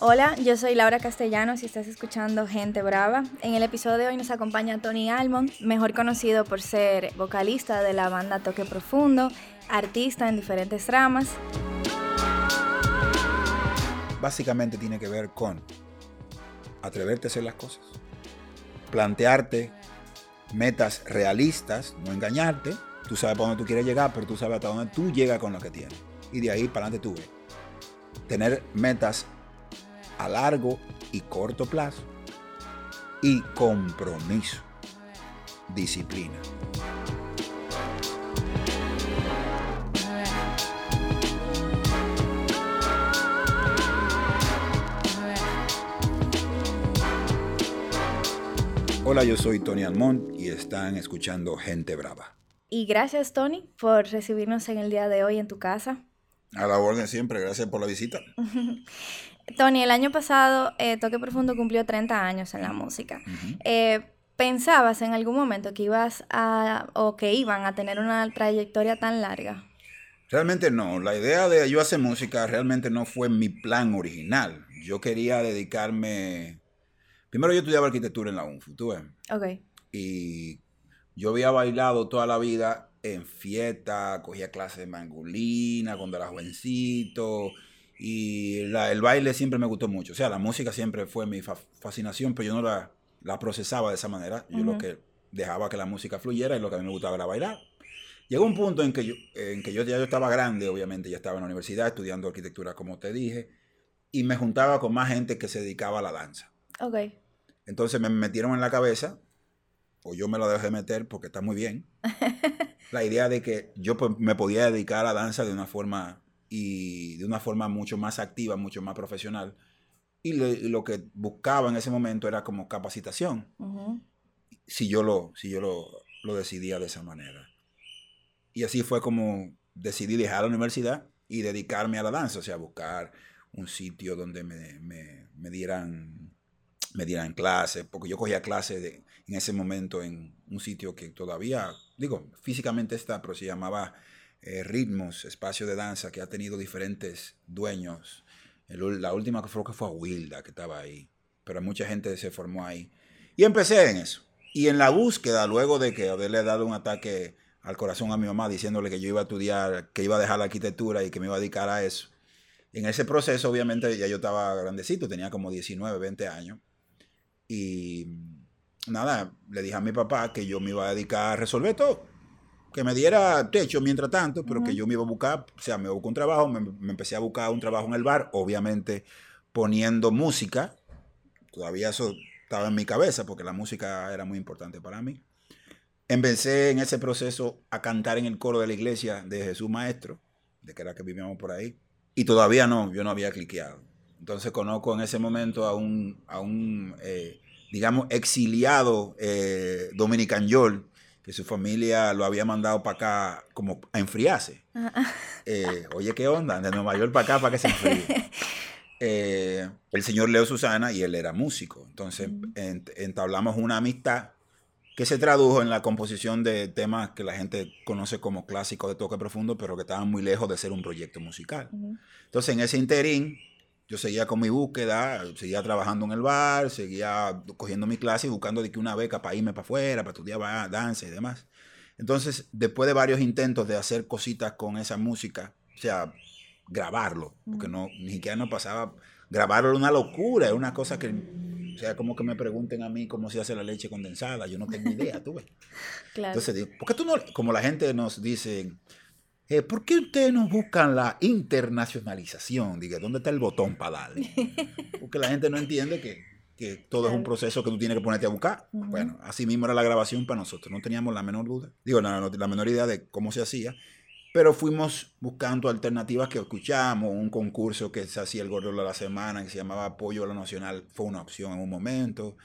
Hola, yo soy Laura Castellanos y estás escuchando Gente Brava. En el episodio de hoy nos acompaña Tony Almond, mejor conocido por ser vocalista de la banda Toque Profundo, artista en diferentes ramas. Básicamente tiene que ver con atreverte a hacer las cosas, plantearte metas realistas, no engañarte. Tú sabes para dónde tú quieres llegar, pero tú sabes hasta dónde tú llegas con lo que tienes. Y de ahí para adelante tú ves. Tener metas a largo y corto plazo. Y compromiso. Disciplina. Hola, yo soy Tony Almont y están escuchando Gente Brava. Y gracias Tony por recibirnos en el día de hoy en tu casa. A la orden siempre, gracias por la visita. Tony, el año pasado eh, Toque Profundo cumplió 30 años en la música. Eh, ¿Pensabas en algún momento que ibas a, o que iban a tener una trayectoria tan larga? Realmente no. La idea de yo hacer música realmente no fue mi plan original. Yo quería dedicarme. Primero, yo estudiaba arquitectura en la UNFU, ¿tú ves? Ok. Y yo había bailado toda la vida en fiesta, cogía clases de mangulina cuando era jovencito y el baile siempre me gustó mucho. O sea, la música siempre fue mi fascinación, pero yo no la, la procesaba de esa manera. Yo lo que dejaba que la música fluyera y lo que a mí me gustaba era bailar. Llegó un punto en que yo, en que yo ya yo estaba grande, obviamente, ya estaba en la universidad estudiando arquitectura, como te dije, y me juntaba con más gente que se dedicaba a la danza. Ok. Entonces me metieron en la cabeza, o yo me lo dejé meter porque está muy bien, la idea de que yo pues, me podía dedicar a la danza de una forma y de una forma mucho más activa, mucho más profesional. Y lo que buscaba en ese momento era como capacitación. Si yo, lo, si yo lo, lo, decidía de esa manera. Y así fue como decidí dejar la universidad y dedicarme a la danza, o sea, buscar un sitio donde me, me, me dieran me dieran clases, porque yo cogía clases en ese momento en un sitio que todavía, digo, físicamente está, pero se llamaba eh, ritmos, espacio de danza que ha tenido diferentes dueños. la última que fue que fue Wilda, que estaba ahí. Pero mucha gente se formó ahí. Y empecé en eso. Y en la búsqueda, luego de que haberle dado un ataque al corazón a mi mamá diciéndole que yo iba a estudiar, que iba a dejar la arquitectura y que me iba a dedicar a eso. En ese proceso, obviamente, ya yo estaba grandecito, tenía como 19, 20 años. Y nada, le dije a mi papá que yo me iba a dedicar a resolver todo que me diera techo mientras tanto, pero que yo me iba a buscar, o sea, me buscó un trabajo, me, empecé a buscar un trabajo en el bar, obviamente poniendo música, todavía eso estaba en mi cabeza porque la música era muy importante para mí. Empecé en ese proceso a cantar en el coro de la iglesia de Jesús Maestro, de que era que vivíamos por ahí, y todavía no, yo no había cliqueado. Entonces conozco en ese momento a un, a un eh, digamos, exiliado eh, dominican yol que su familia lo había mandado para acá como a enfriarse. Eh, oye, ¿qué onda? De Nueva York para acá para que se enfríe. Eh, el señor Leo Susana y él era músico. Entonces entablamos una amistad que se tradujo en la composición de temas que la gente conoce como clásicos de toque profundo, pero que estaban muy lejos de ser un proyecto musical. Entonces en ese interín yo seguía con mi búsqueda, seguía trabajando en el bar, seguía cogiendo mi clase y buscando de que una beca para irme para afuera, para estudiar danza y demás. Entonces, después de varios intentos de hacer cositas con esa música, o sea, grabarlo, porque no, ni siquiera no pasaba, grabarlo era una locura, es una cosa que, o sea, como que me pregunten a mí cómo se hace la leche condensada, yo no tengo idea, tú ves. Claro. Entonces, ¿por qué tú no, como la gente nos dice, eh, ¿por qué ustedes no buscan la internacionalización? Diga, ¿dónde está el botón para darle? Porque la gente no entiende que, que todo es un proceso que tú tienes que ponerte a buscar. Bueno, así mismo era la grabación para nosotros, no teníamos la menor duda, digo, la, la menor idea de cómo se hacía, pero fuimos buscando alternativas que escuchamos, un concurso que se hacía el gordo de la semana, que se llamaba Apoyo a lo Nacional, fue una opción en un momento,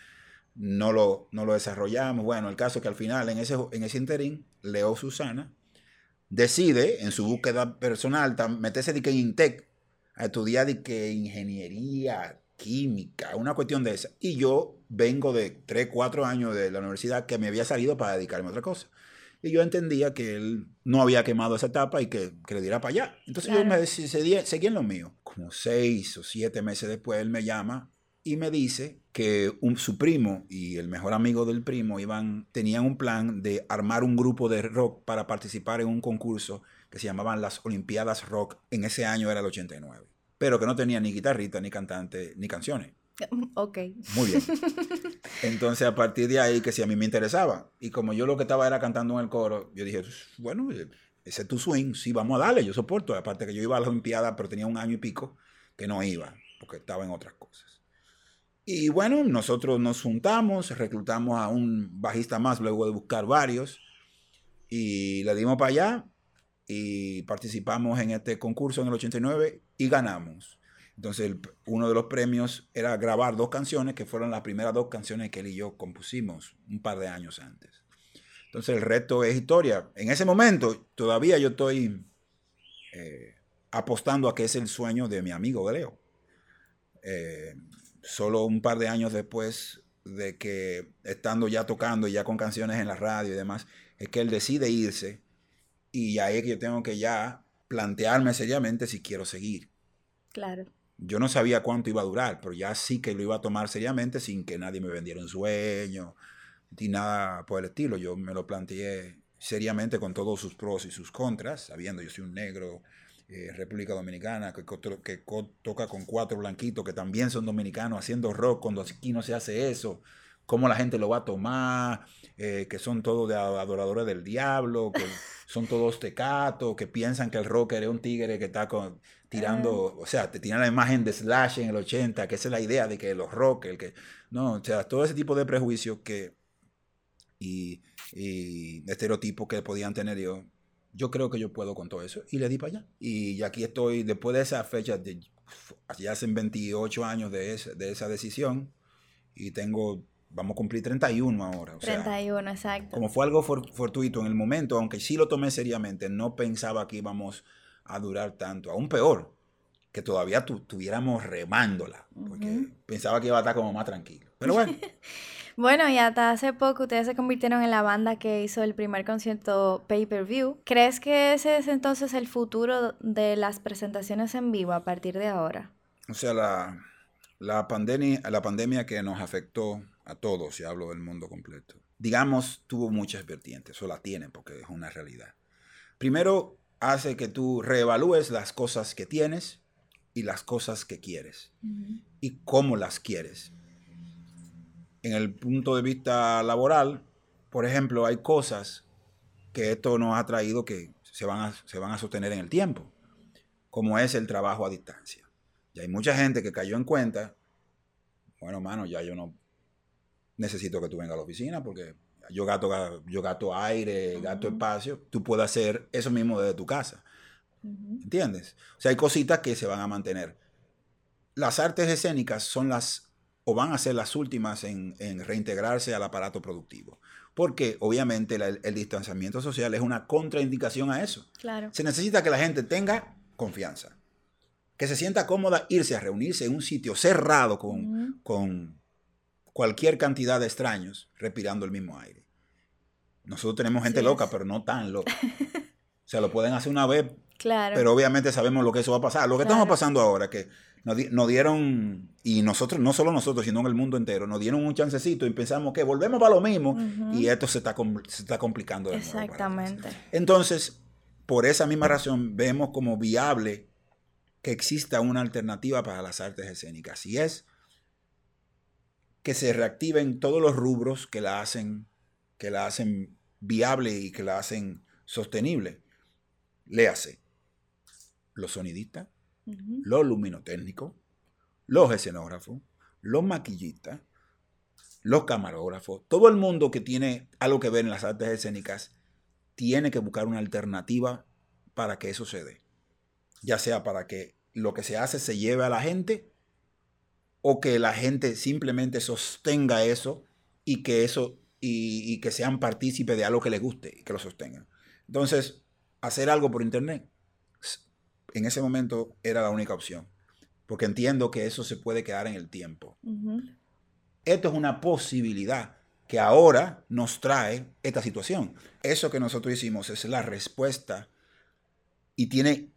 no lo, no lo desarrollamos. Bueno, el caso es que al final, en ese, en ese interín, Leo Susana, decide en su búsqueda personal meterse de que en Intec a estudiar de que ingeniería química, una cuestión de esa. Y yo vengo de 3, 4 años de la universidad que me había salido para dedicarme a otra cosa. Y yo entendía que él no había quemado esa etapa y que, que le diera para allá. Entonces yo me seguía, seguía en lo mío. Como seis o siete meses después, él me llama y me dice que un, su primo y el mejor amigo del primo iban, tenían un plan de armar un grupo de rock para participar en un concurso que se llamaban las Olimpiadas Rock. En ese año era el 89. Pero que no tenía ni guitarrita, ni cantante, ni canciones. Ok. Muy bien. Entonces, a partir de ahí, que si a mí me interesaba. Y como yo lo que estaba era cantando en el coro, yo dije, bueno, ese es tu swing, sí, vamos a darle, yo soporto. Aparte que yo iba a las Olimpiadas, pero tenía un año y pico que no iba, porque estaba en otras cosas. Y bueno, nosotros nos juntamos, reclutamos a un bajista más luego de buscar varios, y le dimos para allá y participamos en este concurso en el 89 y ganamos. Entonces, uno de los premios era grabar dos canciones, que fueron las primeras dos canciones que él y yo compusimos un par de años antes. Entonces, el resto es historia. En ese momento, todavía yo estoy eh, apostando a que es el sueño de mi amigo Leo. Eh, solo un par de años después de que estando ya tocando, ya con canciones en la radio y demás, es que él decide irse y ahí es que yo tengo que ya plantearme seriamente si quiero seguir. Claro. Yo no sabía cuánto iba a durar, pero ya sí que lo iba a tomar seriamente sin que nadie me vendiera un sueño ni nada por el estilo. Yo me lo planteé seriamente con todos sus pros y sus contras, sabiendo yo soy un negro, eh, República Dominicana, que, que, toca con cuatro blanquitos que también son dominicanos haciendo rock cuando aquí no se hace eso, cómo la gente lo va a tomar, eh, que son todos de adoradores del diablo, que son todos tecatos, que piensan que el rocker es un tigre que está con, tirando, o sea, te tiran la imagen de Slash en el 80, que esa es la idea de que los rockers, que, no, o sea, todo ese tipo de prejuicios que, y, y estereotipos que podían tener yo, yo creo que yo puedo con todo eso. Y le di para allá. Y aquí estoy, después de esa fecha, de, ya hacen 28 años de, de esa decisión, y tengo vamos a cumplir 31 ahora. O 31, exacto. Como fue algo fortuito en el momento, aunque sí lo tomé seriamente, no pensaba que íbamos a durar tanto. Aún peor, que todavía tuviéramos remándola, porque pensaba que iba a estar como más tranquilo. Pero bueno. bueno, y hasta hace poco ustedes se convirtieron en la banda que hizo el primer concierto pay-per-view. ¿Crees que ese es entonces el futuro de las presentaciones en vivo a partir de ahora? O sea, la, la, pandemia, la pandemia que nos afectó a todos, si hablo del mundo completo, digamos, tuvo muchas vertientes, o la tiene porque es una realidad. Primero, hace que tú reevalúes las cosas que tienes y las cosas que quieres y cómo las quieres. En el punto de vista laboral, por ejemplo, hay cosas que esto nos ha traído que se van a, se van a sostener en el tiempo, como es el trabajo a distancia. Y hay mucha gente que cayó en cuenta, bueno, mano, ya yo no necesito que tú vengas a la oficina porque yo gato, yo gato aire, gato espacio, tú puedes hacer eso mismo desde tu casa. ¿Entiendes? O sea, hay cositas que se van a mantener. Las artes escénicas son las, o van a ser las últimas en, reintegrarse al aparato productivo. Porque obviamente el distanciamiento social es una contraindicación a eso. Claro. Se necesita que la gente tenga confianza. Que se sienta cómoda irse a reunirse en un sitio cerrado con, con cualquier cantidad de extraños respirando el mismo aire. Nosotros tenemos gente loca, pero no tan loca. O sea, lo pueden hacer una vez, claro. pero obviamente sabemos lo que eso va a pasar. Lo que estamos pasando ahora, que nos, dieron, y nosotros, no solo nosotros, sino en el mundo entero, nos dieron un chancecito y pensamos que volvemos para lo mismo y esto se está, se está complicando. De Exactamente. Entonces, por esa misma razón, vemos como viable que exista una alternativa para las artes escénicas. Y es que se reactiven todos los rubros que la hacen, que la hacen viable y que la hacen sostenible. Léase, los sonidistas, los luminotécnicos, los escenógrafos, los maquillistas, los camarógrafos, todo el mundo que tiene algo que ver en las artes escénicas tiene que buscar una alternativa para que eso se. Ya sea para que lo que se hace se lleve a la gente o que la gente simplemente sostenga eso y que eso y, que sean partícipes de algo que les guste y que lo sostengan. Entonces, hacer algo por internet en ese momento era la única opción, porque entiendo que eso se puede quedar en el tiempo. Esto es una posibilidad que ahora nos trae esta situación. Eso que nosotros hicimos es la respuesta y tiene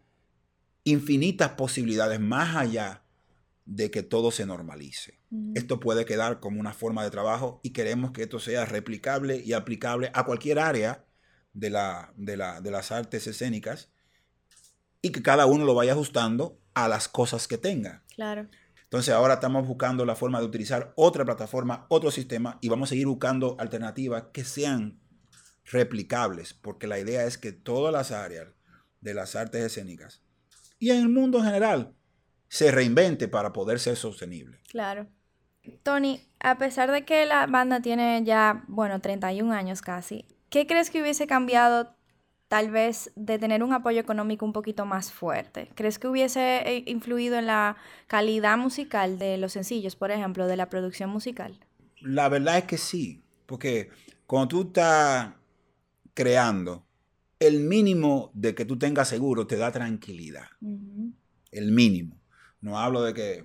infinitas posibilidades más allá de que todo se normalice. Esto puede quedar como una forma de trabajo y queremos que esto sea replicable y aplicable a cualquier área de, la, de, de las artes escénicas y que cada uno lo vaya ajustando a las cosas que tenga. Claro. Entonces ahora estamos buscando la forma de utilizar otra plataforma, otro sistema y vamos a seguir buscando alternativas que sean replicables, porque la idea es que todas las áreas de las artes escénicas y en el mundo en general se reinvente para poder ser sostenible. Claro. Tony, a pesar de que la banda tiene ya, bueno, 31 años casi, ¿qué crees que hubiese cambiado tal vez de tener un apoyo económico un poquito más fuerte? ¿Crees que hubiese eh, influido en la calidad musical de los sencillos, por ejemplo, de la producción musical? La verdad es que sí, porque cuando tú estás creando, el mínimo de que tú tengas seguro te da tranquilidad. El mínimo. No hablo de que,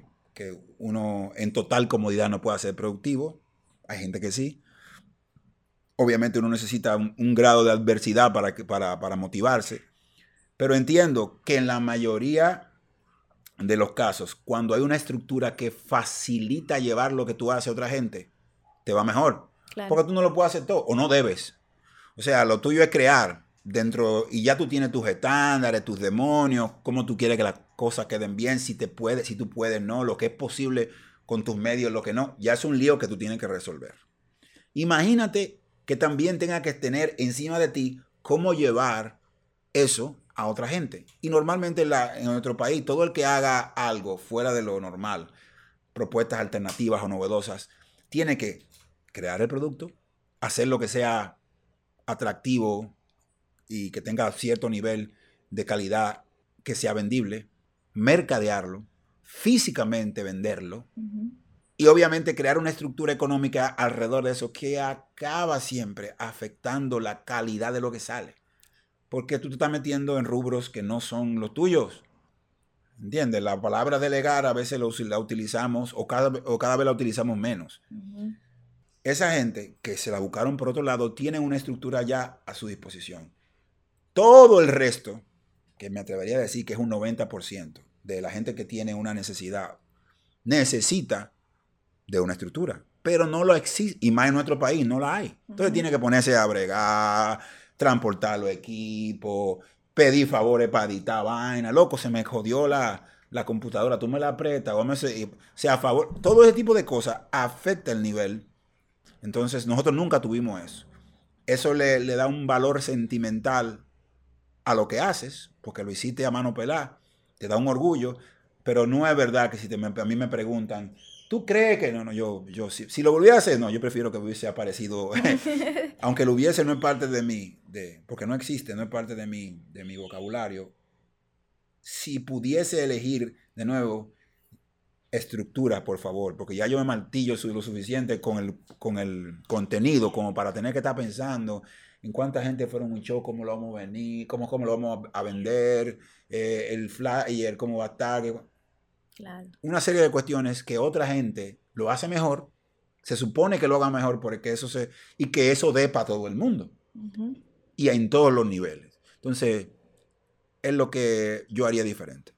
uno en total comodidad no pueda ser productivo. Hay gente que sí. Obviamente uno necesita un, grado de adversidad para, para, para motivarse. Pero entiendo que en la mayoría de los casos, cuando hay una estructura que facilita llevar lo que tú haces a otra gente, te va mejor. Porque tú no lo puedes hacer todo, o no debes. O sea, lo tuyo es crear dentro, y ya tú tienes tus estándares, tus demonios, cómo tú quieres que las cosas queden bien, si te puedes, si tú puedes, no, lo que es posible con tus medios, lo que no, ya es un lío que tú tienes que resolver. Imagínate que también tenga que tener encima de ti cómo llevar eso a otra gente. Y normalmente en, nuestro país, todo el que haga algo fuera de lo normal, propuestas alternativas o novedosas, tiene que crear el producto, hacer lo que sea atractivo y que tenga cierto nivel de calidad que sea vendible, mercadearlo, físicamente venderlo y obviamente crear una estructura económica alrededor de eso que acaba siempre afectando la calidad de lo que sale. Porque tú te estás metiendo en rubros que no son los tuyos. ¿Entiendes? La palabra delegar a veces la utilizamos o cada, o cada vez la utilizamos menos. Esa gente que se la buscaron por otro lado tiene una estructura ya a su disposición. Todo el resto, que me atrevería a decir que es un 90% de la gente que tiene una necesidad, necesita de una estructura, pero no lo existe, y más en nuestro país no la hay. Entonces tiene que ponerse a bregar, transportar los equipos, pedir favores para editar vaina, loco, se me jodió la, computadora, tú me la apretas, o, me, sea, a favor, todo ese tipo de cosas afecta el nivel. Entonces nosotros nunca tuvimos eso. Eso le, le da un valor sentimental a lo que haces, porque lo hiciste a mano pelada, te da un orgullo, pero no es verdad que si te, a mí me preguntan, ¿tú crees que no? No, yo, yo si, lo volviera a hacer, no, yo prefiero que hubiese aparecido, aunque lo hubiese, no es parte de mí, de, porque no existe, no es parte de mi, de mi vocabulario. Si pudiese elegir de nuevo estructura, por favor, porque ya yo me martillo lo suficiente con el, con el contenido como para tener que estar pensando en cuánta gente fueron un show, cómo lo vamos a venir, cómo, cómo lo vamos a vender, eh, el flyer, cómo va a estar. Una serie de cuestiones que otra gente lo hace mejor, se supone que lo haga mejor porque eso se, y que eso dé para todo el mundo. Y en todos los niveles. Entonces, es lo que yo haría diferente.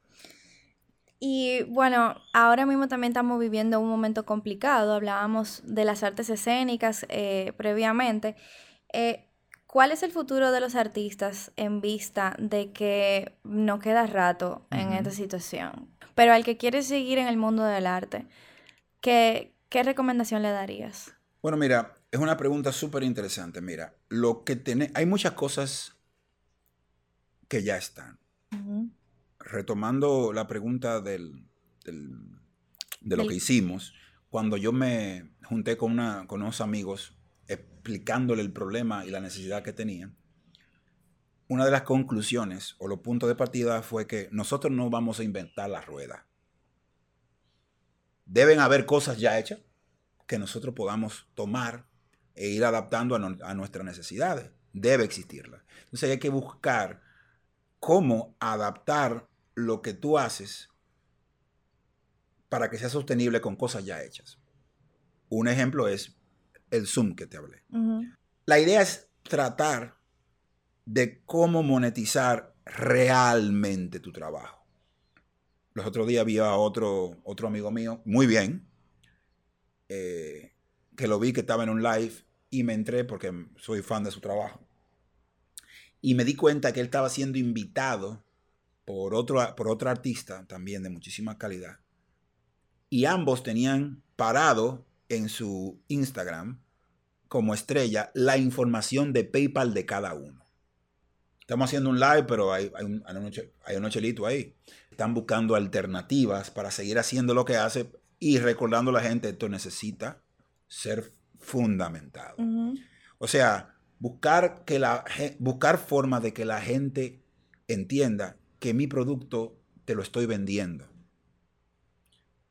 Y bueno, ahora mismo también estamos viviendo un momento complicado. Hablábamos de las artes escénicas eh, previamente. Eh, ¿Cuál es el futuro de los artistas en vista de que no queda rato en esta situación? Pero al que quiere seguir en el mundo del arte, ¿qué, recomendación le darías? Bueno, mira, es una pregunta súper interesante. Mira, lo que tiene, hay muchas cosas que ya están. Retomando la pregunta del, de lo que hicimos, cuando yo me junté con, una, con unos amigos explicándole el problema y la necesidad que tenían, una de las conclusiones o los puntos de partida fue que nosotros no vamos a inventar la rueda. Deben haber cosas ya hechas que nosotros podamos tomar e ir adaptando a, nuestras necesidades. Debe existirla. Entonces hay que buscar cómo adaptar lo que tú haces para que sea sostenible con cosas ya hechas. Un ejemplo es el Zoom que te hablé. La idea es tratar de cómo monetizar realmente tu trabajo. Los otros días vi a otro, otro amigo mío, muy bien, eh, que lo vi que estaba en un live y me entré porque soy fan de su trabajo. Y me di cuenta que él estaba siendo invitado por otro, por otro artista también de muchísima calidad. Y ambos tenían parado en su Instagram como estrella la información de PayPal de cada uno. Estamos haciendo un live, pero hay, hay, un, hay un chelito ahí. Están buscando alternativas para seguir haciendo lo que hace y recordando a la gente, esto necesita ser fundamentado. O sea, buscar, que la, buscar formas de que la gente entienda que mi producto te lo estoy vendiendo.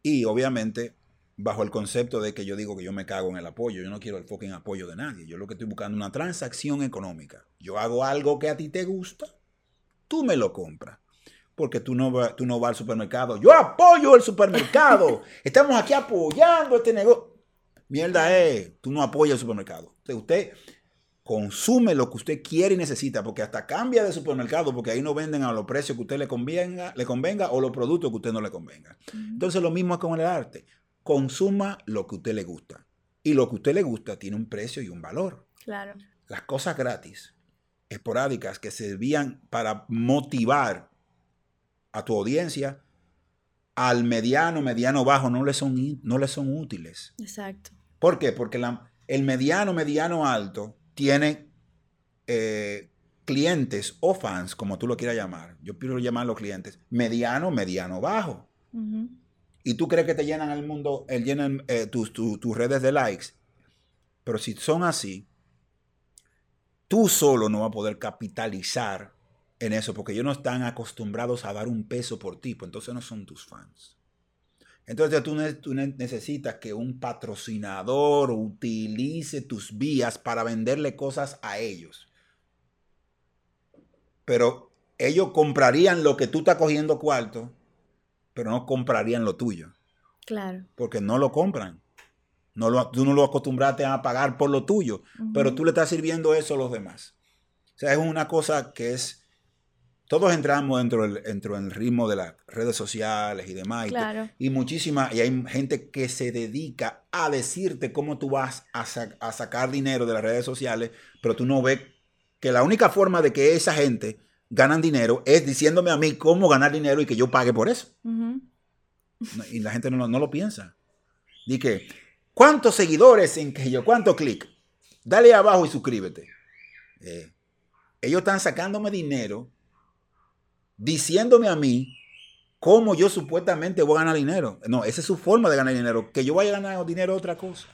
Y obviamente, bajo el concepto de que yo digo que yo me cago en el apoyo, yo no quiero el fucking apoyo de nadie. Yo lo que estoy buscando es una transacción económica. Yo hago algo que a ti te gusta, tú me lo compras. Porque tú no, tú no vas al supermercado. Yo apoyo el supermercado. Estamos aquí apoyando este negocio. Mierda es, tú no apoyas el supermercado. Usted consume lo que usted quiere y necesita, porque hasta cambia de supermercado, porque ahí no venden a los precios que usted le convenga, le convenga o los productos que usted no le convenga. Entonces lo mismo es con el arte. Consuma lo que usted le gusta. Y lo que usted le gusta tiene un precio y un valor. Claro. Las cosas gratis, esporádicas, que servían para motivar a tu audiencia, al mediano, mediano bajo, no le son, no le son útiles. Exacto. ¿Por qué? Porque el mediano, mediano alto tiene eh, clientes o fans, como tú lo quieras llamar. Yo quiero llamarlos clientes. Mediano, mediano bajo. Y tú crees que te llenan el mundo, el llenan eh, tus, redes de likes. Pero si son así, tú solo no vas a poder capitalizar en eso, porque ellos no están acostumbrados a dar un peso por ti, pues entonces no son tus fans. Entonces tú, necesitas que un patrocinador utilice tus vías para venderle cosas a ellos. Pero ellos comprarían lo que tú estás cogiendo cuarto, pero no comprarían lo tuyo. Claro. Porque no lo compran. No lo, tú no lo acostumbraste a pagar por lo tuyo, pero tú le estás sirviendo eso a los demás. O sea, es una cosa que es todos entramos dentro del, dentro del ritmo de las redes sociales y demás. Y, muchísima, y hay gente que se dedica a decirte cómo tú vas a, sacar dinero de las redes sociales, pero tú no ves que la única forma de que esa gente ganan dinero es diciéndome a mí cómo ganar dinero y que yo pague por eso. Y la gente no, lo piensa. Dice que, ¿cuántos seguidores en que yo? ¿Cuántos clics? Dale abajo y suscríbete. Eh, ellos están sacándome dinero diciéndome a mí cómo yo supuestamente voy a ganar dinero. No, esa es su forma de ganar dinero. Que yo vaya a ganar dinero es otra cosa.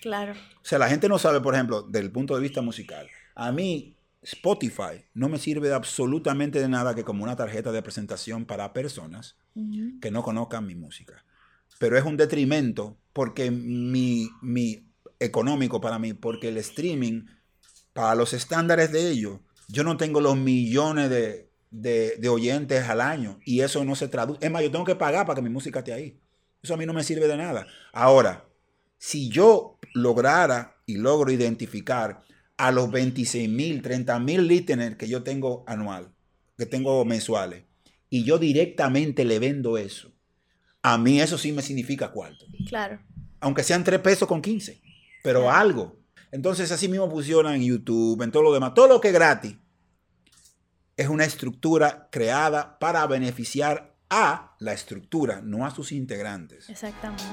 Claro. O sea, la gente no sabe, por ejemplo, del punto de vista musical. A mí, Spotify no me sirve de absolutamente de nada que como una tarjeta de presentación para personas que no conozcan mi música. Pero es un detrimento porque mi, mi económico para mí, porque el streaming, para los estándares de ellos, yo no tengo los millones de de, oyentes al año y eso no se traduce. Es más, yo tengo que pagar para que mi música esté ahí. Eso a mí no me sirve de nada. Ahora, si yo lograra y logro identificar a los 26 mil, 30 mil listeners que yo tengo anual, que tengo mensuales, y yo directamente le vendo eso, a mí eso sí me significa cuarto. Claro. Aunque sean 3 pesos con 15, pero algo. Entonces así mismo funciona en YouTube, en todo lo demás. Todo lo que es gratis es una estructura creada para beneficiar a la estructura, no a sus integrantes. Exactamente.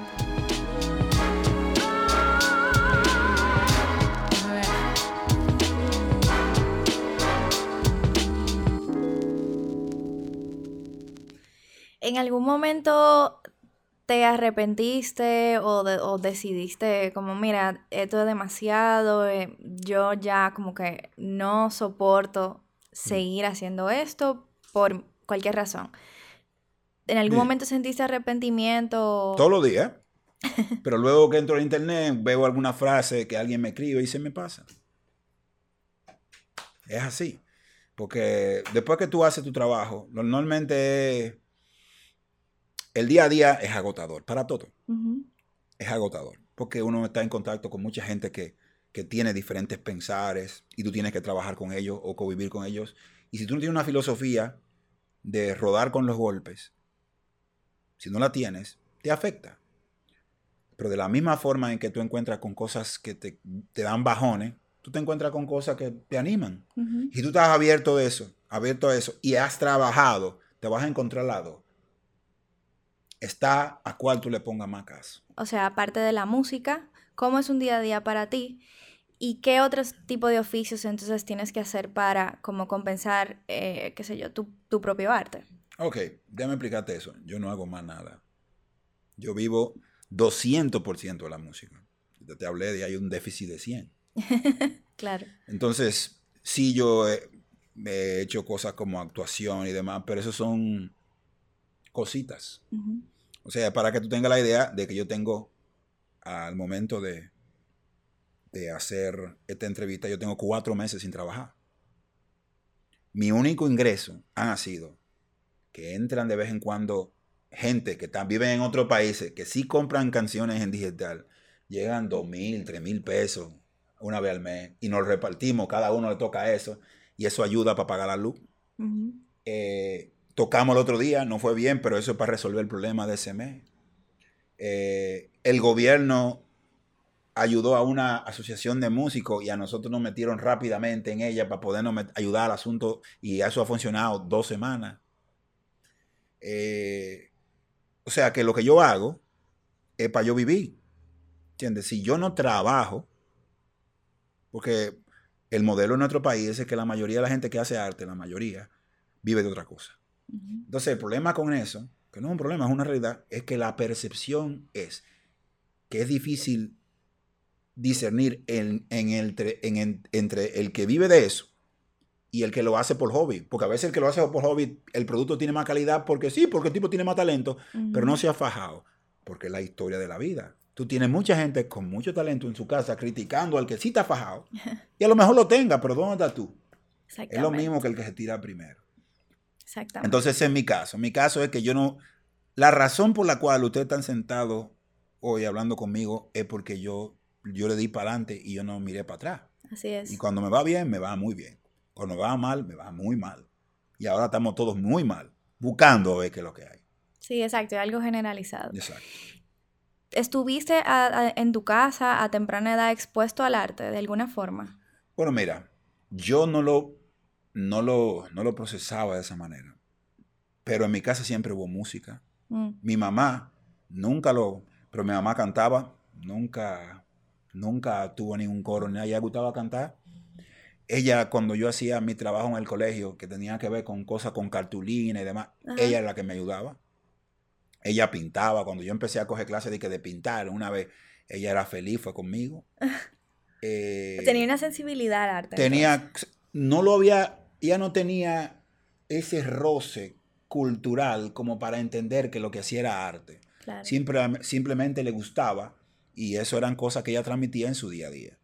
¿En algún momento te arrepentiste o, decidiste como, mira, esto es demasiado, eh, yo ya como que no soporto seguir haciendo esto por cualquier razón. ¿En algún momento sentiste arrepentimiento? Todos los días. Pero luego que entro a internet veo alguna frase que alguien me escribe y se me pasa. Es así. Porque después que tú haces tu trabajo, normalmente el día a día es agotador para todo. Es agotador. porque uno está en contacto con mucha gente que, que tiene diferentes pensares y tú tienes que trabajar con ellos o convivir con ellos. Y si tú no tienes una filosofía de rodar con los golpes, si no la tienes, te afecta. Pero de la misma forma en que tú encuentras con cosas que te, dan bajones, tú te encuentras con cosas que te animan. Y tú estás abierto de eso, abierto a eso, y has trabajado, te vas a encontrar al lado. Está a cuál tú le pongas más caso. O sea, aparte de la música, ¿cómo es un día a día para ti? ¿Y qué otros tipo de oficios entonces tienes que hacer para como compensar, eh, qué sé yo, tu, tu propio arte? Ok, déjame explicarte eso. Yo no hago más nada. Yo vivo 200% de la música. Yo te hablé de hay un déficit de 100. claro. Entonces, sí, yo he, he, hecho cosas como actuación y demás, pero eso son cositas. O sea, para que tú tengas la idea de que yo tengo, al momento de, de hacer esta entrevista, yo tengo cuatro meses sin trabajar. Mi único ingreso ha sido que entran de vez en cuando gente que están, viven en otros países, que sí compran canciones en digital, llegan dos mil, tres mil pesos una vez al mes y nos repartimos, cada uno le toca eso y eso ayuda para pagar la luz. Eh, tocamos el otro día, no fue bien, pero eso es para resolver el problema de ese mes. Eh, el gobierno ayudó a una asociación de músicos y a nosotros nos metieron rápidamente en ella para podernos ayudar al asunto y eso ha funcionado dos semanas. Eh, o sea que lo que yo hago es para yo vivir. ¿Entiendes? Si yo no trabajo, porque el modelo en nuestro país es que la mayoría de la gente que hace arte, la mayoría, vive de otra cosa. Entonces el problema con eso, que no es un problema, es una realidad, es que la percepción es que es difícil discernir en, el, entre el que vive de eso y el que lo hace por hobby. Porque a veces el que lo hace por hobby, el producto tiene más calidad porque sí, porque el tipo tiene más talento, pero no se ha fajado. Porque es la historia de la vida. Tú tienes mucha gente con mucho talento en su casa criticando al que sí está fajado. Y a lo mejor lo tenga, pero ¿dónde estás tú? Es lo mismo que el que se tira primero. Exactamente. Entonces, ese es mi caso. Mi caso es que yo no. La razón por la cual ustedes están sentados hoy hablando conmigo es porque yo, yo le di para adelante y yo no miré para atrás. Así es. Y cuando me va bien, me va muy bien. Cuando me va mal, me va muy mal. Y ahora estamos todos muy mal, buscando ver qué es lo que hay. Sí, exacto, algo generalizado. Exacto. ¿Estuviste en tu casa a temprana edad expuesto al arte de alguna forma? Bueno, mira, yo no lo, no lo, no lo procesaba de esa manera. Pero en mi casa siempre hubo música. Mm. Mi mamá nunca lo, pero mi mamá cantaba, nunca, nunca tuvo ningún coro, ni a ella gustaba cantar ella, cuando yo hacía mi trabajo en el colegio, que tenía que ver con cosas con cartulina y demás, ella era la que me ayudaba. Ella pintaba. Cuando yo empecé a coger clases de, que de pintar, una vez ella era feliz, fue conmigo. Eh, tenía una sensibilidad al arte. Tenía, no lo había, ella no tenía ese roce cultural como para entender que lo que hacía era arte. simplemente le gustaba y eso eran cosas que ella transmitía en su día a día.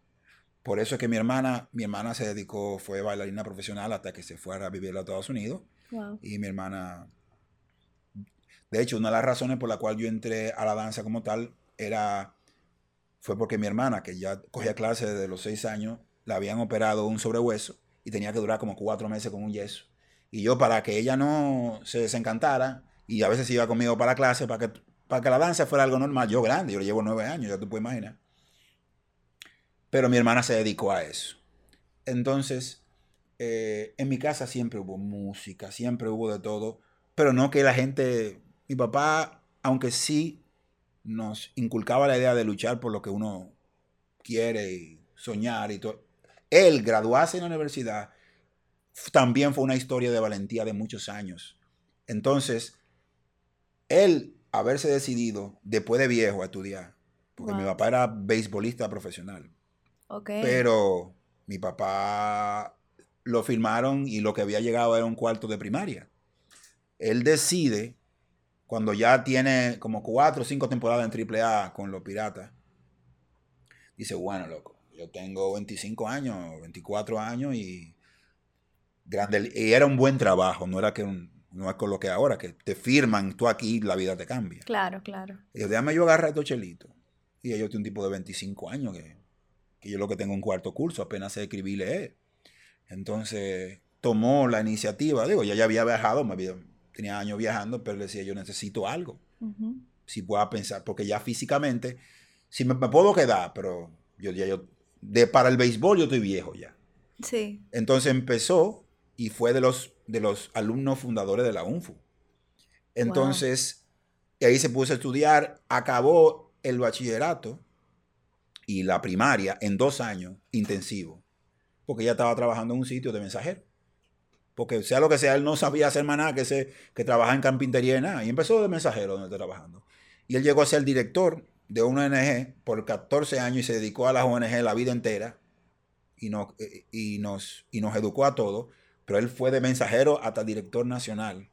Por eso es que mi hermana, mi hermana se dedicó, fue bailarina profesional hasta que se fuera a vivir a Estados Unidos. Y mi hermana, de hecho, una de las razones por la cual yo entré a la danza como tal era, fue porque mi hermana, que ya cogía clases desde los seis años, la habían operado un sobrehueso y tenía que durar como cuatro meses con un yeso. Y yo, para que ella no se desencantara, y a veces iba conmigo para la clase, para que, para que la danza fuera algo normal, yo grande, yo le llevo nueve años, ya tú puedes imaginar pero mi hermana se dedicó a eso. Entonces, eh, en mi casa siempre hubo música, siempre hubo de todo, pero no que la gente, mi papá, aunque sí nos inculcaba la idea de luchar por lo que uno quiere y soñar y todo, él graduarse en la universidad también fue una historia de valentía de muchos años. Entonces, él haberse decidido después de viejo a estudiar, porque mi papá era beisbolista profesional, pero mi papá lo firmaron y lo que había llegado era un cuarto de primaria. Él decide, cuando ya tiene como cuatro o cinco temporadas en AAA con los Piratas, dice, bueno, loco, yo tengo 25 años, 24 años y, grande, y era un buen trabajo, no era que no es con lo que ahora, que te firman, tú aquí, la vida te cambia. Claro, claro. Y yo, déjame yo agarrar estos chelitos Y yo tengo un tipo de 25 años que, que yo lo que tengo un cuarto curso, apenas sé escribir y leer. Entonces tomó la iniciativa, digo, ya, ya había viajado, me había, tenía años viajando, pero le decía, yo necesito algo. Si pueda pensar, porque ya físicamente, si me, puedo quedar, pero yo ya yo, de, para el béisbol yo estoy viejo ya. Sí. Entonces empezó y fue de los, de los alumnos fundadores de la UNFU. Entonces, ahí se puso a estudiar, acabó el bachillerato y la primaria en dos años intensivo, porque ella estaba trabajando en un sitio de mensajero. Porque sea lo que sea, él no sabía hacer más nada que, se, que trabajar en carpintería y nada. Y empezó de mensajero donde está trabajando. Y él llegó a ser director de una ONG por 14 años y se dedicó a las ONG la vida entera y nos, eh, y nos, y nos educó a todos. Pero él fue de mensajero hasta director nacional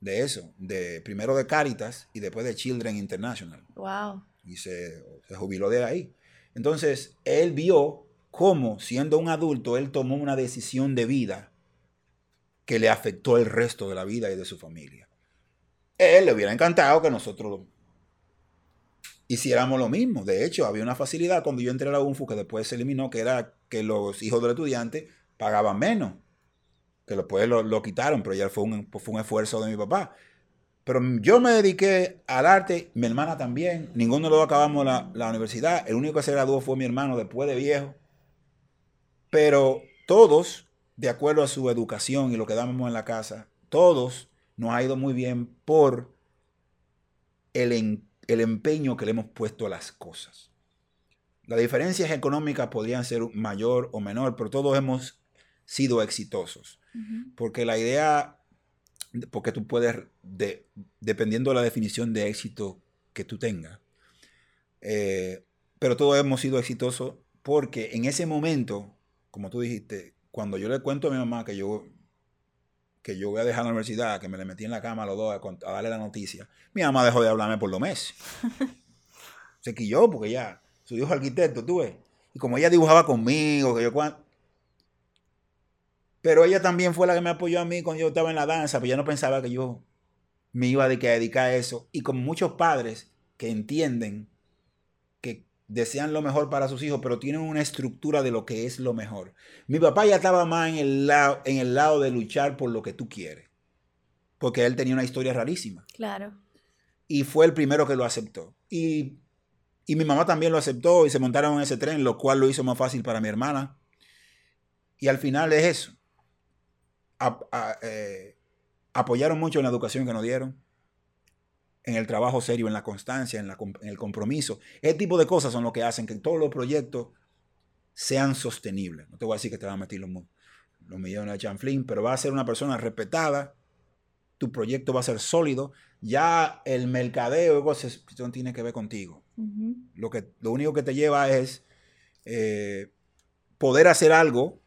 de eso, de primero de Caritas y después de Children International. Wow. Y se, se jubiló de ahí. Entonces, él vio cómo, siendo un adulto, él tomó una decisión de vida que le afectó el resto de la vida y de su familia. Él le hubiera encantado que nosotros hiciéramos lo mismo. De hecho, había una facilidad cuando yo entré a la UNFU que después se eliminó, que era que los hijos del estudiante pagaban menos. Que después lo, lo quitaron, pero ya fue un, fue un esfuerzo de mi papá. Pero yo me dediqué al arte, mi hermana también. Ninguno de los acabamos la, la universidad. El único que se graduó fue mi hermano después de viejo. Pero todos de acuerdo a su educación y lo que damos en la casa, todos nos ha ido muy bien por el, el empeño que le hemos puesto a las cosas. Las diferencias económicas podrían ser mayor o menor, pero todos hemos sido exitosos. Porque la idea, porque tú puedes, de, dependiendo de la definición de éxito que tú tengas, eh, pero todos hemos sido exitosos porque en ese momento, como tú dijiste, cuando yo le cuento a mi mamá que yo, que yo voy a dejar la universidad, que me le metí en la cama a los dos a, darle la noticia, mi mamá dejó de hablarme por los meses. Se quilló porque ya, su hijo arquitecto, tú ves. Y como ella dibujaba conmigo, que yo Pero ella también fue la que me apoyó a mí cuando yo estaba en la danza, pero yo no pensaba que yo me iba a dedicar a eso. Y con muchos padres que entienden desean lo mejor para sus hijos, pero tienen una estructura de lo que es lo mejor. Mi papá ya estaba más en el lado, en el lado de luchar por lo que tú quieres, porque él tenía una historia rarísima. Claro. Y fue el primero que lo aceptó. Y, mi mamá también lo aceptó y se montaron en ese tren, lo cual lo hizo más fácil para mi hermana. Y al final es eso. Eh, apoyaron mucho en la educación que nos dieron en el trabajo serio, en la constancia, en, el compromiso. Ese tipo de cosas son lo que hacen que todos los proyectos sean sostenibles. No te voy a decir que te van a meter los, los millones de chanflín, pero va a ser una persona respetada, tu proyecto va a ser sólido, ya el mercadeo no tiene que ver contigo. lo, que, lo único que te lleva es eh, poder hacer algo,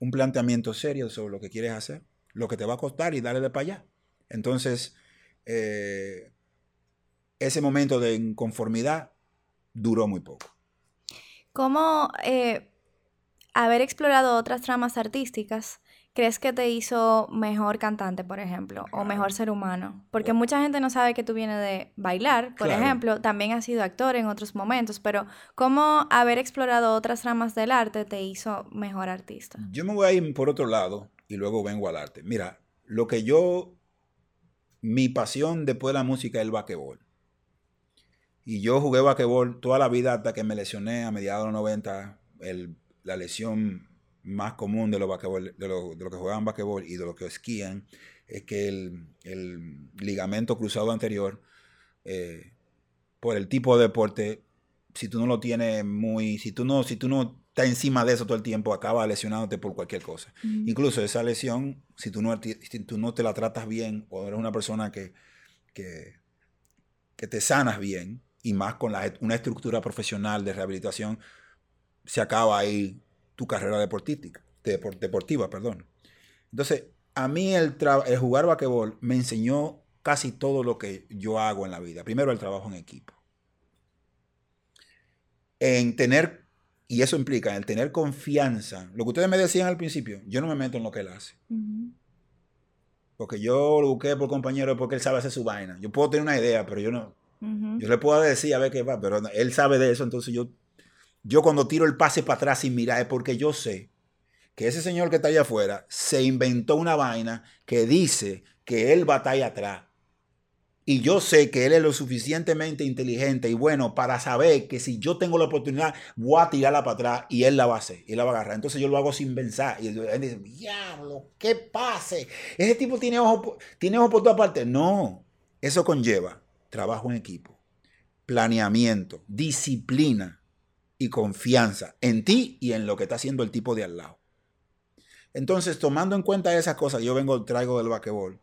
un planteamiento serio sobre lo que quieres hacer, lo que te va a costar y darle de para allá. Entonces, eh, ese momento de inconformidad duró muy poco. ¿Cómo eh, haber explorado otras tramas artísticas crees que te hizo mejor cantante, por ejemplo, o mejor ser humano? Porque mucha gente no sabe que tú vienes de bailar, por ejemplo, también has sido actor en otros momentos, pero ¿cómo haber explorado otras ramas del arte te hizo mejor artista? Yo me voy a ir por otro lado y luego vengo al arte. Mira, lo que yo, mi pasión después de la música es el basquetbol. Y yo jugué basquetbol toda la vida hasta que me lesioné a mediados de los 90. la lesión más común de los, de, los, que juegan basquetbol y de los que esquían es que el, ligamento cruzado anterior, eh, por el tipo de deporte, si tú no lo tienes muy, si tú no, si tú no estás encima de eso todo el tiempo, acaba lesionándote por cualquier cosa. Incluso esa lesión, si tú, no, si tú no te la tratas bien o eres una persona que, que, que te sanas bien, y más con una estructura profesional de rehabilitación, se acaba ahí tu carrera deportística, deportiva. Perdón. Entonces, a mí el, el jugar basquetbol me enseñó casi todo lo que yo hago en la vida. Primero, el trabajo en equipo. En tener, y eso implica, el tener confianza. Lo que ustedes me decían al principio, yo no me meto en lo que él hace. Porque yo lo busqué por compañero porque él sabe hacer su vaina. Yo puedo tener una idea, pero yo no, Yo le puedo decir a ver qué va, pero él sabe de eso, entonces yo, yo cuando tiro el pase para atrás sin mirar es porque yo sé que ese señor que está allá afuera se inventó una vaina que dice que él batalla atrás. Y yo sé que él es lo suficientemente inteligente y bueno para saber que si yo tengo la oportunidad, voy a tirarla para atrás y él la va a hacer, y la va a agarrar. Entonces yo lo hago sin pensar. Y él dice, diablo, ¿qué pase? Ese tipo tiene ojo, tiene por toda parte. No, eso conlleva trabajo en equipo, planeamiento, disciplina y confianza en ti y en lo que está haciendo el tipo de al lado. Entonces, tomando en cuenta esas cosas, yo vengo, traigo del basquetbol.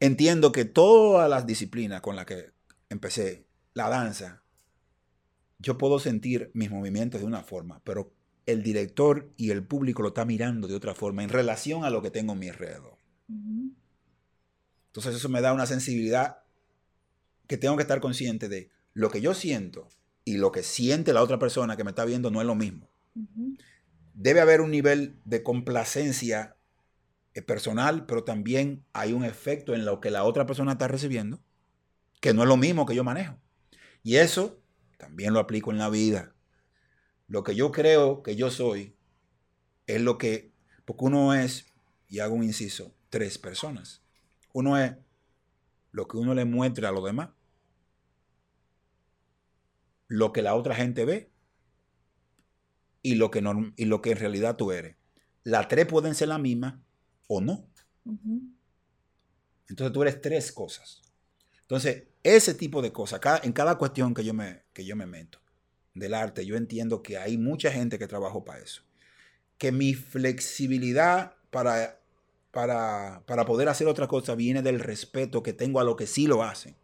Entiendo que todas las disciplinas con las que empecé, la danza, yo puedo sentir mis movimientos de una forma, pero el director y el público lo está mirando de otra forma en relación a lo que tengo en mi alrededor. Entonces eso me da una sensibilidad que tengo que estar consciente de lo que yo siento y lo que siente la otra persona que me está viendo no es lo mismo. Debe haber un nivel de complacencia eh, personal, pero también hay un efecto en lo que la otra persona está recibiendo, que no es lo mismo que yo manejo. Y eso también lo aplico en la vida. Lo que yo creo que yo soy es lo que, porque uno es, y hago un inciso, tres personas. Uno es lo que uno le muestra a los demás, lo que la otra gente ve y lo que, y lo que en realidad tú eres. Las tres pueden ser la misma o no. Entonces tú eres tres cosas. Entonces, ese tipo de cosas, en cada cuestión que yo, me, que yo me meto del arte, yo entiendo que hay mucha gente que trabajó para eso. Que mi flexibilidad para para, poder hacer otra cosa viene del respeto que tengo a lo que sí lo hacen.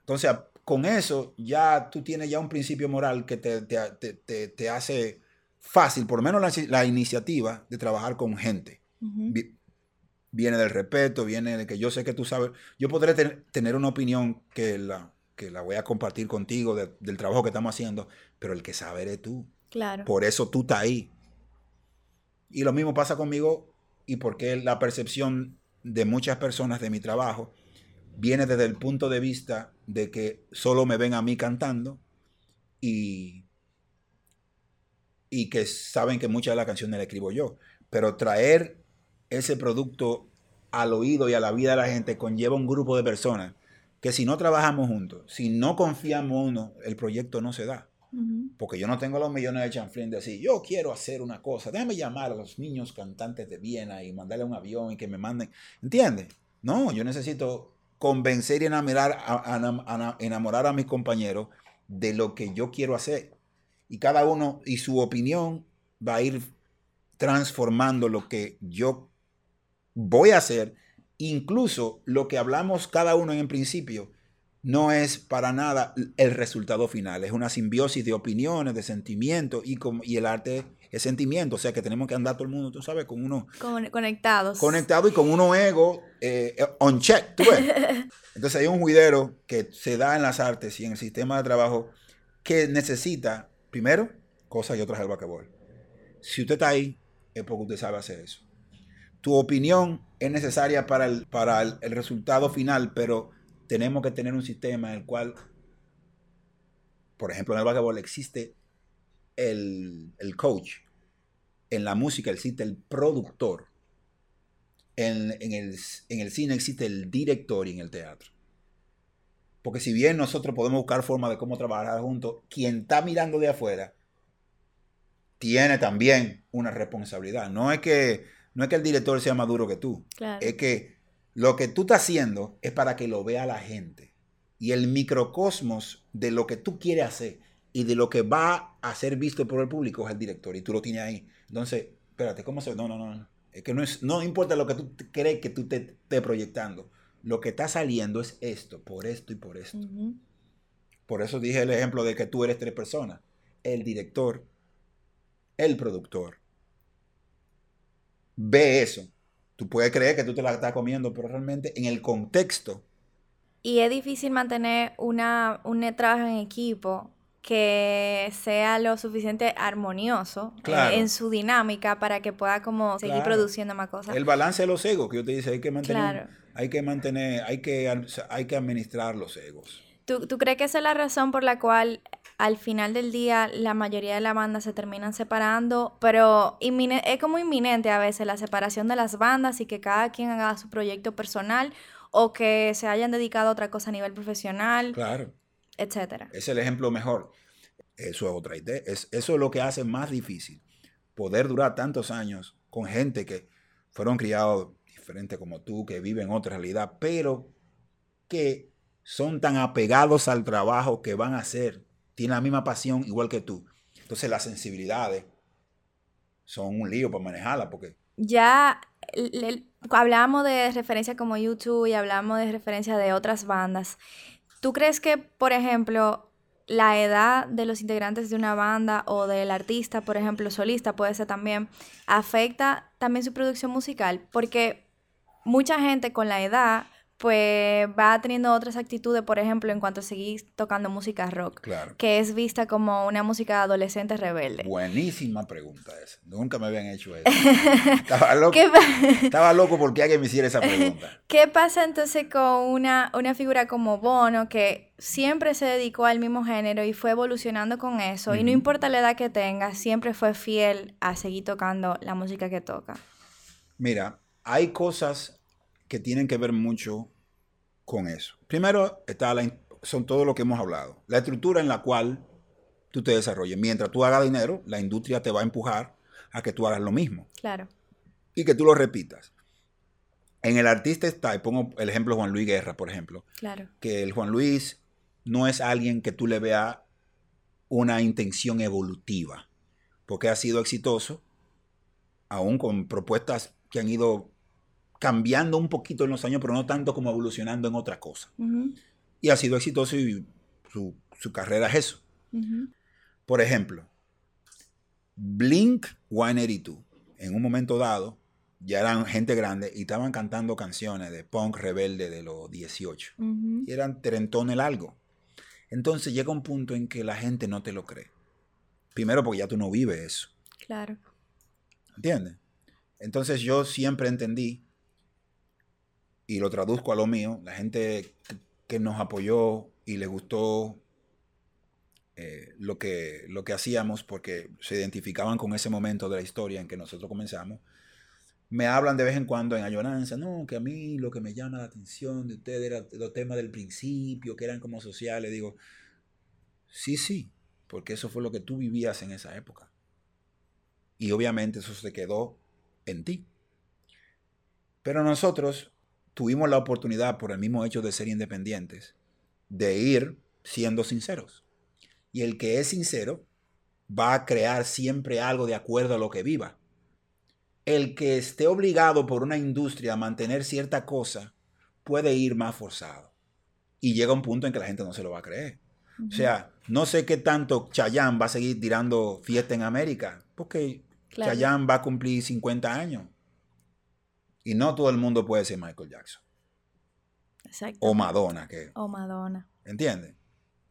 Entonces, con eso ya tú tienes ya un principio moral que te, hace fácil, por lo menos la, iniciativa de trabajar con gente. Viene del respeto, viene de que yo sé que tú sabes. Yo podré tener una opinión que la, que la voy a compartir contigo del trabajo que estamos haciendo, pero el que sabe eres tú. Claro. Por eso tú estás ahí. Y lo mismo pasa conmigo y porque la percepción de muchas personas de mi trabajo viene desde el punto de vista de que solo me ven a mí cantando y, y que saben que muchas de las canciones las escribo yo. Pero traer ese producto al oído y a la vida de la gente conlleva un grupo de personas que si no trabajamos juntos, si no confiamos uno, el proyecto no se da. Porque yo no tengo los millones de chanflín de decir, yo quiero hacer una cosa, déjame llamar a los niños cantantes de Viena y mandarle un avión y que me manden. ¿Entiendes? No, yo necesito convencer y enamorar a, enamorar a mis compañeros de lo que yo quiero hacer. Y cada uno y su opinión va a ir transformando lo que yo voy a hacer, incluso lo que hablamos cada uno en principio no es para nada el resultado final, es una simbiosis de opiniones, de sentimientos y, y el arte es sentimiento, o sea que tenemos que andar todo el mundo, tú sabes, con uno... conectados. Conectado y con uno ego eh, eh, on check, tú ves. Entonces hay un juidero que se da en las artes y en el sistema de trabajo que necesita, primero, cosas y otras del basquetbol. Si usted está ahí, es porque usted sabe hacer eso. Tu opinión es necesaria para el, para el resultado final, pero tenemos que tener un sistema en el cual, por ejemplo, en el basquetbol existe el, coach, en la música existe el productor, en, el, en el cine existe el director y en el teatro. Porque si bien nosotros podemos buscar formas de cómo trabajar juntos, quien está mirando de afuera tiene también una responsabilidad. No es que, no es que el director sea más duro que tú. Es que lo que tú estás haciendo es para que lo vea la gente. Y el microcosmos de lo que tú quieres hacer y de lo que va a ser visto por el público es el director. Y tú lo tienes ahí. Entonces, espérate, ¿cómo se.? No, no, no. Es que no, es, no importa lo que tú crees que tú te estés proyectando. Lo que está saliendo es esto, por esto y por esto. Por eso dije el ejemplo de que tú eres tres personas. El director, el productor, ve eso Tú puedes creer que tú te la estás comiendo, pero realmente en el contexto. Y es difícil mantener una, un trabajo en equipo que sea lo suficiente armonioso eh, en su dinámica para que pueda como seguir produciendo más cosas. El balance de los egos, que yo te dice, hay que mantener, hay que mantener, hay que, hay que administrar los egos. ¿Tú, ¿Tú crees que esa es la razón por la cual al final del día la mayoría de la banda se terminan separando, pero es como inminente a veces la separación de las bandas y que cada quien haga su proyecto personal o que se hayan dedicado a otra cosa a nivel profesional, claro. etcétera. Es el ejemplo mejor. Eso es otra idea. Es, eso es lo que hace más difícil poder durar tantos años con gente que fueron criados diferente como tú, que viven otra realidad, pero que son tan apegados al trabajo que van a hacer tiene la misma pasión igual que tú. Entonces las sensibilidades son un lío para manejarla porque... Ya hablamos de referencia como YouTube y hablamos de referencia de otras bandas. ¿Tú crees que, por ejemplo, la edad de los integrantes de una banda o del artista, por ejemplo, solista puede ser también, afecta también su producción musical? Porque mucha gente con la edad pues va teniendo otras actitudes, por ejemplo, en cuanto a seguir tocando música rock, que es vista como una música adolescente rebelde. Buenísima pregunta esa. Nunca me habían hecho eso. Estaba loco. Estaba loco porque alguien me hiciera esa pregunta. ¿Qué pasa entonces con una, una figura como Bono que siempre se dedicó al mismo género y fue evolucionando con eso? Y no importa la edad que tenga, siempre fue fiel a seguir tocando la música que toca. Mira, hay cosas que tienen que ver mucho con eso. Primero está la, son todo lo que hemos hablado. La estructura en la cual tú te desarrolles. Mientras tú hagas dinero, la industria te va a empujar a que tú hagas lo mismo. Claro. Y que tú lo repitas. En el artista está, y pongo el ejemplo de Juan Luis Guerra, por ejemplo. Claro. Que el Juan Luis no es alguien que tú le veas una intención evolutiva, porque ha sido exitoso, aún con propuestas que han ido cambiando un poquito en los años, pero no tanto como evolucionando en otra cosa. Y ha sido exitoso y su, carrera es eso. Por ejemplo, Blink 182, en un momento dado, ya eran gente grande y estaban cantando canciones de punk rebelde de los 18. Y eran trementones algo. Entonces llega un punto en que la gente no te lo cree. Primero porque ya tú no vives eso. Claro. ¿Entiendes? Entonces yo siempre entendí y lo traduzco a lo mío, la gente que nos apoyó y le gustó eh, lo, que, lo que hacíamos porque se identificaban con ese momento de la historia en que nosotros comenzamos, me hablan de vez en cuando en ayonanza, no, que a mí lo que me llama la atención de ustedes era los temas del principio, que eran como sociales. Digo, sí, sí, porque eso fue lo que tú vivías en esa época. Y obviamente eso se quedó en ti. Pero nosotros tuvimos la oportunidad, por el mismo hecho de ser independientes, de ir siendo sinceros. Y el que es sincero va a crear siempre algo de acuerdo a lo que viva. El que esté obligado por una industria a mantener cierta cosa puede ir más forzado. Y llega un punto en que la gente no se lo va a creer. O sea, no sé qué tanto Chayanne va a seguir tirando fiesta en América, porque Chayanne va a cumplir 50 años. Y no todo el mundo puede ser Michael Jackson. Exacto. O Madonna. Que, o Madonna. ¿Entiendes?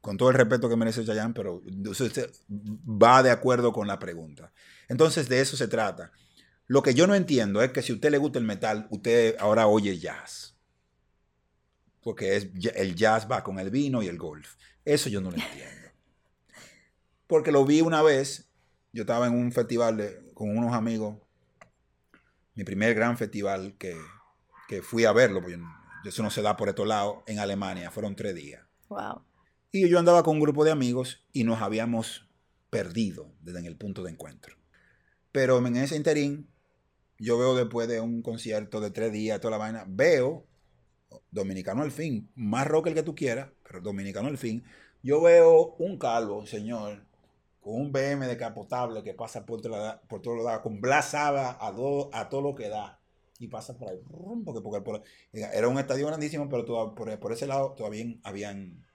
Con todo el respeto que merece Chayanne, pero usted va de acuerdo con la pregunta. Entonces, de eso se trata. Lo que yo no entiendo es que si a usted le gusta el metal, usted ahora oye jazz. Porque es, el jazz va con el vino y el golf. Eso yo no lo entiendo. Porque lo vi una vez. Yo estaba en un festival con unos amigos mi primer gran festival que, fui a verlo, porque eso no se da por estos lados, en Alemania, fueron tres días. Wow. Y yo andaba con un grupo de amigos y nos habíamos perdido desde el punto de encuentro. Pero en ese interín, yo veo después de un concierto de tres días, toda la vaina, veo Dominicano al fin, más rock el que tú quieras, pero Dominicano al fin, yo veo un calvo, señor, con un BM capotable que pasa por, por todo lo da, con blasada a, a todo lo que da. Y pasa por ahí. Porque, porque era un estadio grandísimo, pero por, por, ese lado todavía habían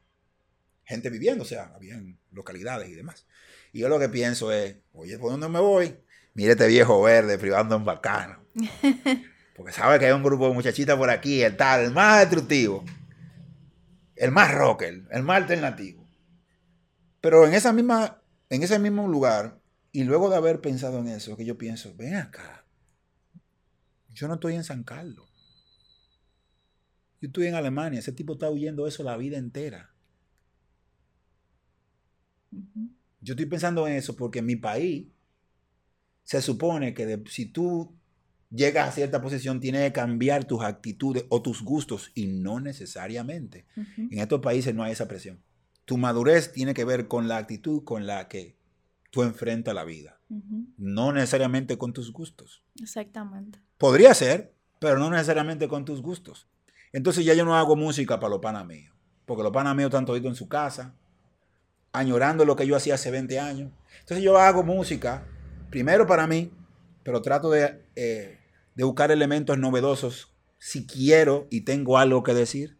gente viviendo, o sea, habían localidades y demás. Y yo lo que pienso es, oye, ¿por dónde me voy? Mire este viejo verde privando en bacano. Porque sabe que hay un grupo de muchachitas por aquí, el tal, el más destructivo, el más rocker, el más alternativo. Pero en, esa misma, en ese mismo lugar, y luego de haber pensado en eso, que yo pienso, ven acá, yo no estoy en San Carlos. Yo estoy en Alemania, ese tipo está huyendo eso la vida entera. Yo estoy pensando en eso porque en mi país se supone que si tú llegas a cierta posición tienes que cambiar tus actitudes o tus gustos y no necesariamente. En estos países no hay esa presión. Tu madurez tiene que ver con la actitud con la que tú enfrentas la vida, no necesariamente con tus gustos. Exactamente. Podría ser, pero no necesariamente con tus gustos. Entonces ya yo no hago música para los panas míos, porque los panas míos están toditos en su casa, añorando lo que yo hacía hace 20 años. Entonces yo hago música, primero para mí, pero trato de, eh, de buscar elementos novedosos si quiero y tengo algo que decir.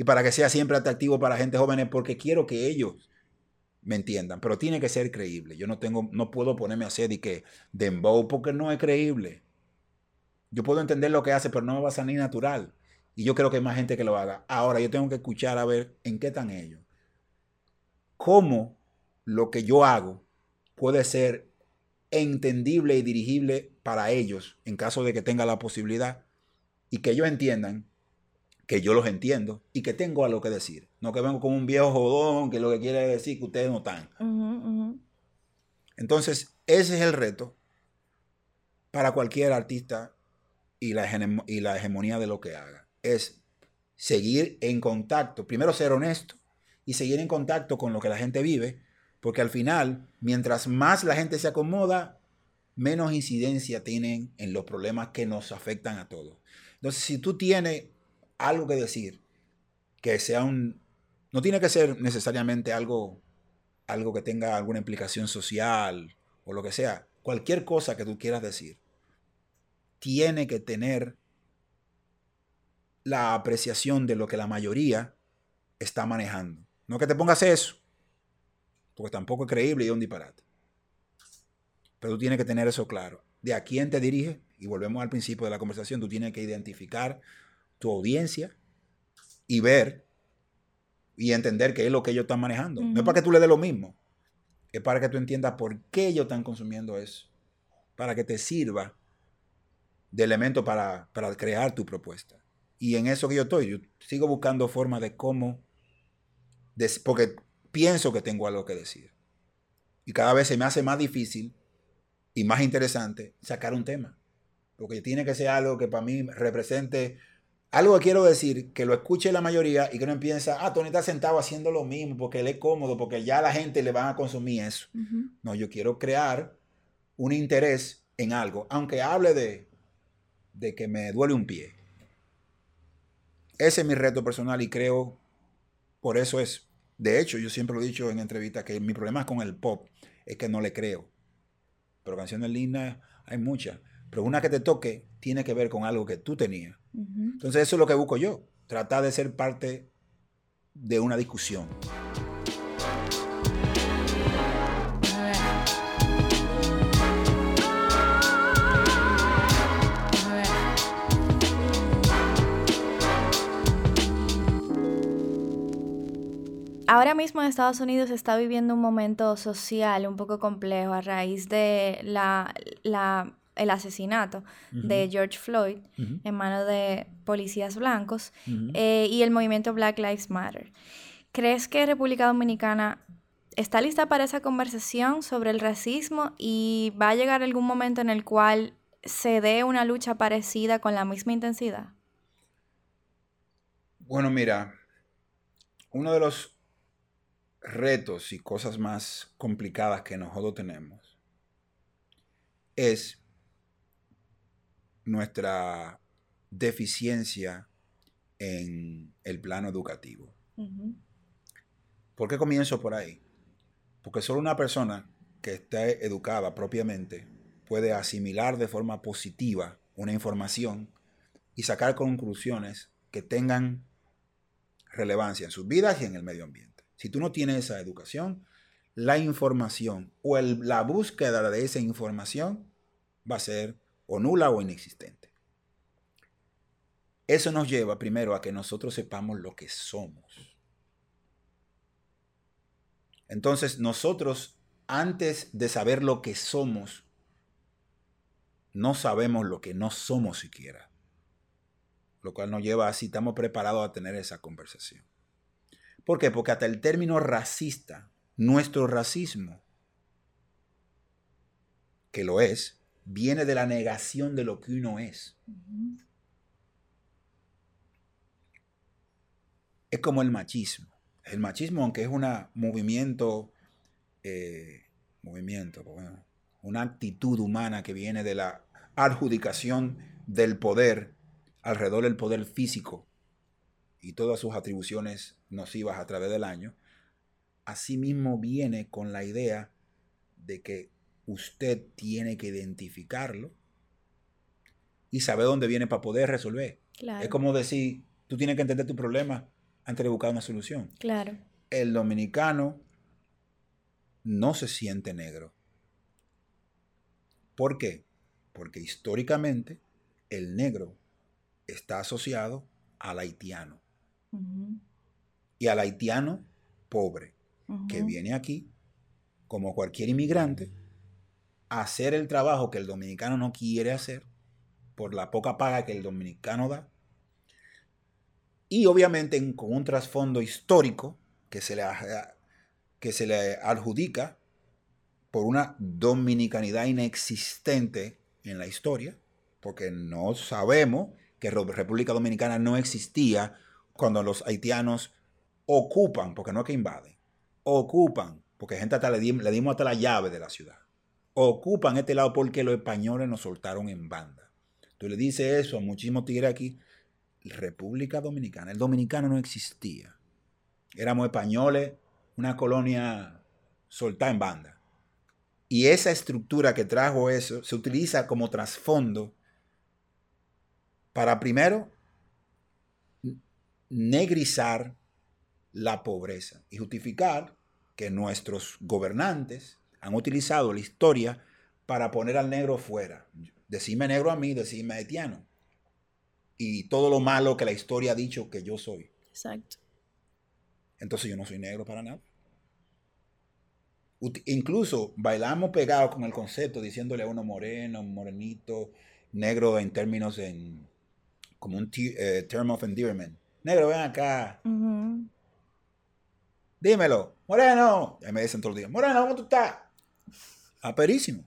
Y para que sea siempre atractivo para gente joven, porque quiero que ellos me entiendan. Pero tiene que ser creíble. Yo no tengo, no puedo ponerme a hacer y que dembow porque no es creíble. Yo puedo entender lo que hace, pero no me va a salir natural. Y yo creo que hay más gente que lo haga. Ahora yo tengo que escuchar a ver en qué están ellos. Cómo lo que yo hago puede ser entendible y dirigible para ellos en caso de que tenga la posibilidad y que ellos entiendan que yo los entiendo y que tengo algo que decir. No que vengo como un viejo jodón que lo que quiere decir que ustedes no están. Entonces, ese es el reto para cualquier artista y la, y la hegemonía de lo que haga es seguir en contacto, primero ser honesto y seguir en contacto con lo que la gente vive, porque al final, mientras más la gente se acomoda, menos incidencia tienen en los problemas que nos afectan a todos. Entonces, si tú tienes algo que decir, que sea un... No tiene que ser necesariamente algo, algo que tenga alguna implicación social o lo que sea. Cualquier cosa que tú quieras decir, tiene que tener la apreciación de lo que la mayoría está manejando. No que te pongas eso, porque tampoco es creíble y es un disparate. Pero tú tienes que tener eso claro. De a quién te dirige, y volvemos al principio de la conversación, tú tienes que identificar tu audiencia y ver y entender qué es lo que ellos están manejando. No es para que tú le des lo mismo, es para que tú entiendas por qué ellos están consumiendo eso, para que te sirva de elemento para, para crear tu propuesta. Y en eso que yo estoy, yo sigo buscando formas de cómo, porque pienso que tengo algo que decir. Y cada vez se me hace más difícil y más interesante sacar un tema. Porque tiene que ser algo que para mí represente algo que quiero decir, que lo escuche la mayoría y que no empiece, ah, Tony está sentado haciendo lo mismo porque él es cómodo, porque ya la gente le va a consumir eso. No, yo quiero crear un interés en algo, aunque hable de, de que me duele un pie ese es mi reto personal y creo, por eso es. De hecho, yo siempre lo he dicho en entrevistas que mi problema con el pop es que no le creo. Pero canciones lindas hay muchas. Pero una que te toque tiene que ver con algo que tú tenías. Entonces eso es lo que busco yo. Tratar de ser parte de una discusión. Ahora mismo en Estados Unidos se está viviendo un momento social un poco complejo a raíz de la, el asesinato de George Floyd en manos de policías blancos eh, y el movimiento Black Lives Matter. ¿Crees que República Dominicana está lista para esa conversación sobre el racismo y va a llegar algún momento en el cual se dé una lucha parecida con la misma intensidad? Bueno, mira, uno de los retos y cosas más complicadas que nosotros tenemos es nuestra deficiencia en el plano educativo. ¿Por qué comienzo por ahí? Porque solo una persona que esté educada propiamente puede asimilar de forma positiva una información y sacar conclusiones que tengan relevancia en sus vidas y en el medio ambiente. Si tú no tienes esa educación, la información o la búsqueda de esa información va a ser o nula o inexistente. Eso nos lleva primero a que nosotros sepamos lo que somos. Entonces nosotros, antes de saber lo que somos, no sabemos lo que no somos siquiera. Lo cual nos lleva así, estamos preparados a tener esa conversación. ¿Por qué? Porque hasta el término racista, nuestro racismo, que lo es, viene de la negación de lo que uno es. Es como el machismo. El machismo, aunque es un movimiento, eh, movimiento, una actitud humana que viene de la adjudicación del poder alrededor del poder físico y todas sus atribuciones nocivas a través del año, asimismo viene con la idea de que usted tiene que identificarlo y saber dónde viene para poder resolver. Es como decir, tú tienes que entender tu problema antes de buscar una solución. Claro. El dominicano no se siente negro. ¿Por qué? Porque históricamente el negro está asociado al haitiano. Y al haitiano pobre, que viene aquí, como cualquier inmigrante, hacer el trabajo que el dominicano no quiere hacer, por la poca paga que el dominicano da, y obviamente con un trasfondo histórico que se, le, que se le adjudica por una dominicanidad inexistente en la historia, porque no sabemos que República Dominicana no existía cuando los haitianos ocupan, porque no es que invaden, ocupan, porque gente hasta le, dimos hasta la llave de la ciudad, ocupan este lado porque los españoles nos soltaron en banda. Tú le dices eso a muchísimos tigres aquí, República Dominicana, el dominicano no existía. Éramos españoles, una colonia soltada en banda. Y esa estructura que trajo eso se utiliza como trasfondo para primero negrizar la pobreza y justificar que nuestros gobernantes han utilizado la historia para poner al negro fuera. Decime negro a mí, decime haitiano. Y todo lo malo que la historia ha dicho que yo soy. Exacto. Entonces yo no soy negro para nada. Incluso bailamos pegados con el concepto, diciéndole a uno moreno, morenito, negro en términos en, como un eh, term of endearment. Negro, ven acá. Dímelo, Moreno. Y me dicen todos los días, Moreno, ¿cómo tú estás? Aperísimo.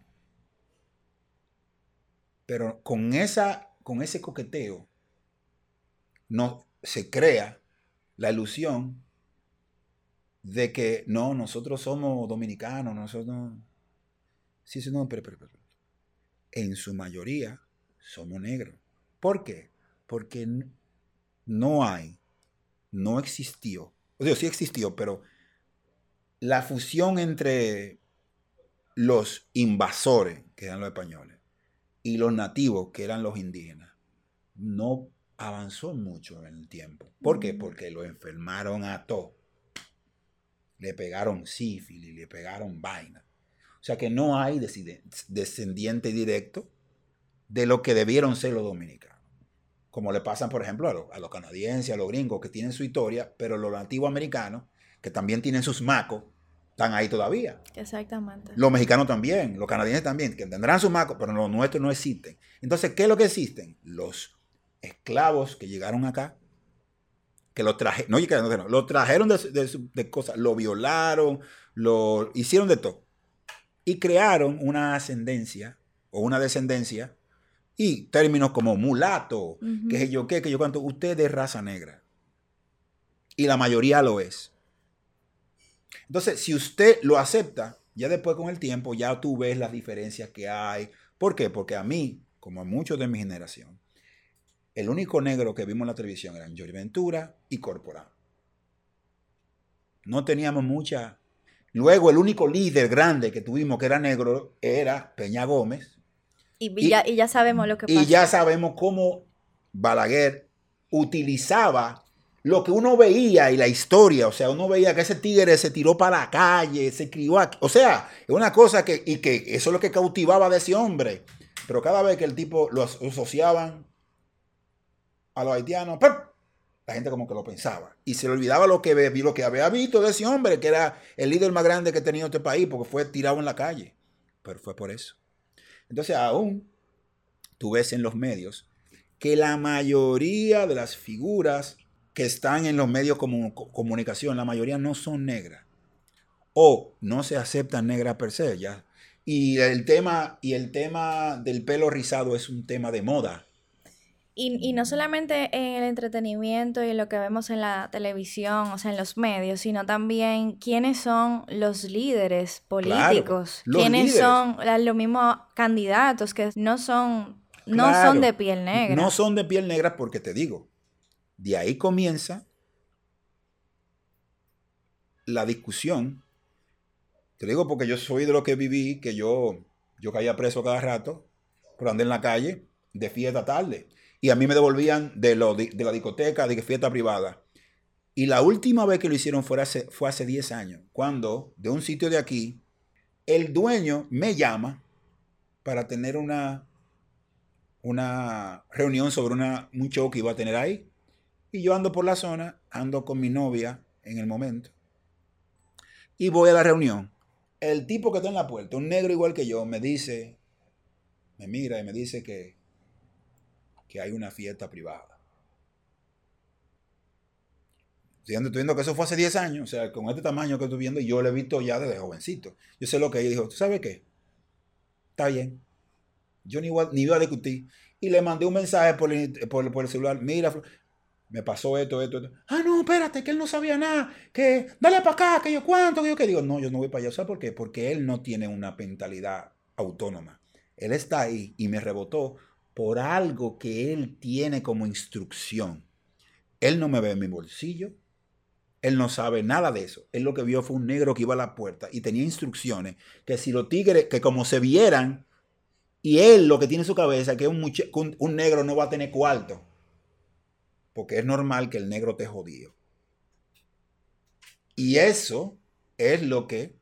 Pero con, esa, con ese coqueteo no, se crea la ilusión de que no, nosotros somos dominicanos, nosotros... Sí, sí, no, pero, pero, pero. En su mayoría somos negros. ¿Por qué? porque no hay, no existió, o sea, sí existió, pero la fusión entre los invasores, que eran los españoles, y los nativos, que eran los indígenas, no avanzó mucho en el tiempo. ¿Por qué? Porque lo enfermaron a todo. Le pegaron sífilis, le pegaron vaina. O sea que no hay descendiente directo de lo que debieron ser los dominicanos como le pasan, por ejemplo, a, los canadienses, a los gringos, que tienen su historia, pero los nativos americanos, que también tienen sus macos, están ahí todavía. Exactamente. Los mexicanos también, los canadienses también, que tendrán sus macos, pero los nuestros no existen. Entonces, ¿qué es lo que existen? Los esclavos que llegaron acá, que los trajeron, no, lo trajeron de, de cosas, lo violaron, lo hicieron de todo. Y crearon una ascendencia o una descendencia y términos como mulato, que sé yo qué, que yo cuánto, usted es raza negra. Y la mayoría lo es. Entonces, si usted lo acepta, ya después con el tiempo, ya tú ves las diferencias que hay. ¿Por qué? Porque a mí, como a muchos de mi generación, el único negro que vimos en la televisión eran Jory Ventura y Corporal. No teníamos mucha. Luego, el único líder grande que tuvimos que era negro era Peña Gómez, y, ya, sabemos lo que pasa. Y ya sabemos cómo Balaguer utilizaba lo que uno veía y la historia, o sea, uno veía que ese tigre se tiró para la calle, se crió aquí, o sea, es una cosa que, y que eso es lo que cautivaba de ese hombre, pero cada vez que el tipo lo asociaban a los haitianos, La gente como que lo pensaba. Y se le olvidaba lo que, lo que había visto de ese hombre, que era el líder más grande que tenía este país, porque fue tirado en la calle. Pero fue por eso. Entonces, aún tú ves en los medios que la mayoría de las figuras que están en los medios de comunicación, la mayoría no son negras. O no se aceptan negras per se. Ya. Y, el tema, y el tema del pelo rizado es un tema de moda. Y, no solamente en el entretenimiento y en lo que vemos en la televisión, o sea, en los medios, sino también quiénes son los líderes políticos, quiénes son los mismos candidatos que no son, no son de piel negra. No son de piel negra porque te digo, de ahí comienza la discusión. Te digo porque yo soy de lo que viví, que yo, yo caía preso cada rato por andar en la calle de fiesta tarde y a mí me devolvían de, lo, de, la discoteca, de fiesta privada. Y la última vez que lo hicieron fue hace, fue hace 10 años, cuando de un sitio de aquí, el dueño me llama para tener una, una reunión sobre una, un show que iba a tener ahí. Y yo ando por la zona, ando con mi novia en el momento. Y voy a la reunión. El tipo que está en la puerta, un negro igual que yo, me dice, me mira y me dice que que hay una fiesta privada. Estoy viendo que eso fue hace 10 años, o sea, con este tamaño que estoy viendo, yo lo he visto ya desde jovencito. Yo sé lo que ella dijo, ¿tú sabes qué? Está bien. Yo ni, ni iba a discutir. Y le mandé un mensaje por el, por, el celular, mira, me pasó esto, esto, esto. Ah, no, espérate, que él no sabía nada. Que dale para acá, que yo cuánto, que yo qué. Digo, no, yo no voy para allá. ¿Sabes por qué? Porque él no tiene una mentalidad autónoma. Él está ahí y me rebotó por algo que él tiene como instrucción. Él no me ve en mi bolsillo. Él no sabe nada de eso. Él lo que vio fue un negro que iba a la puerta y tenía instrucciones que si los tigres, que como se vieran, y él lo que tiene en su cabeza, que un, un, negro no va a tener cuarto. Porque es normal que el negro te jodido. Y eso es lo que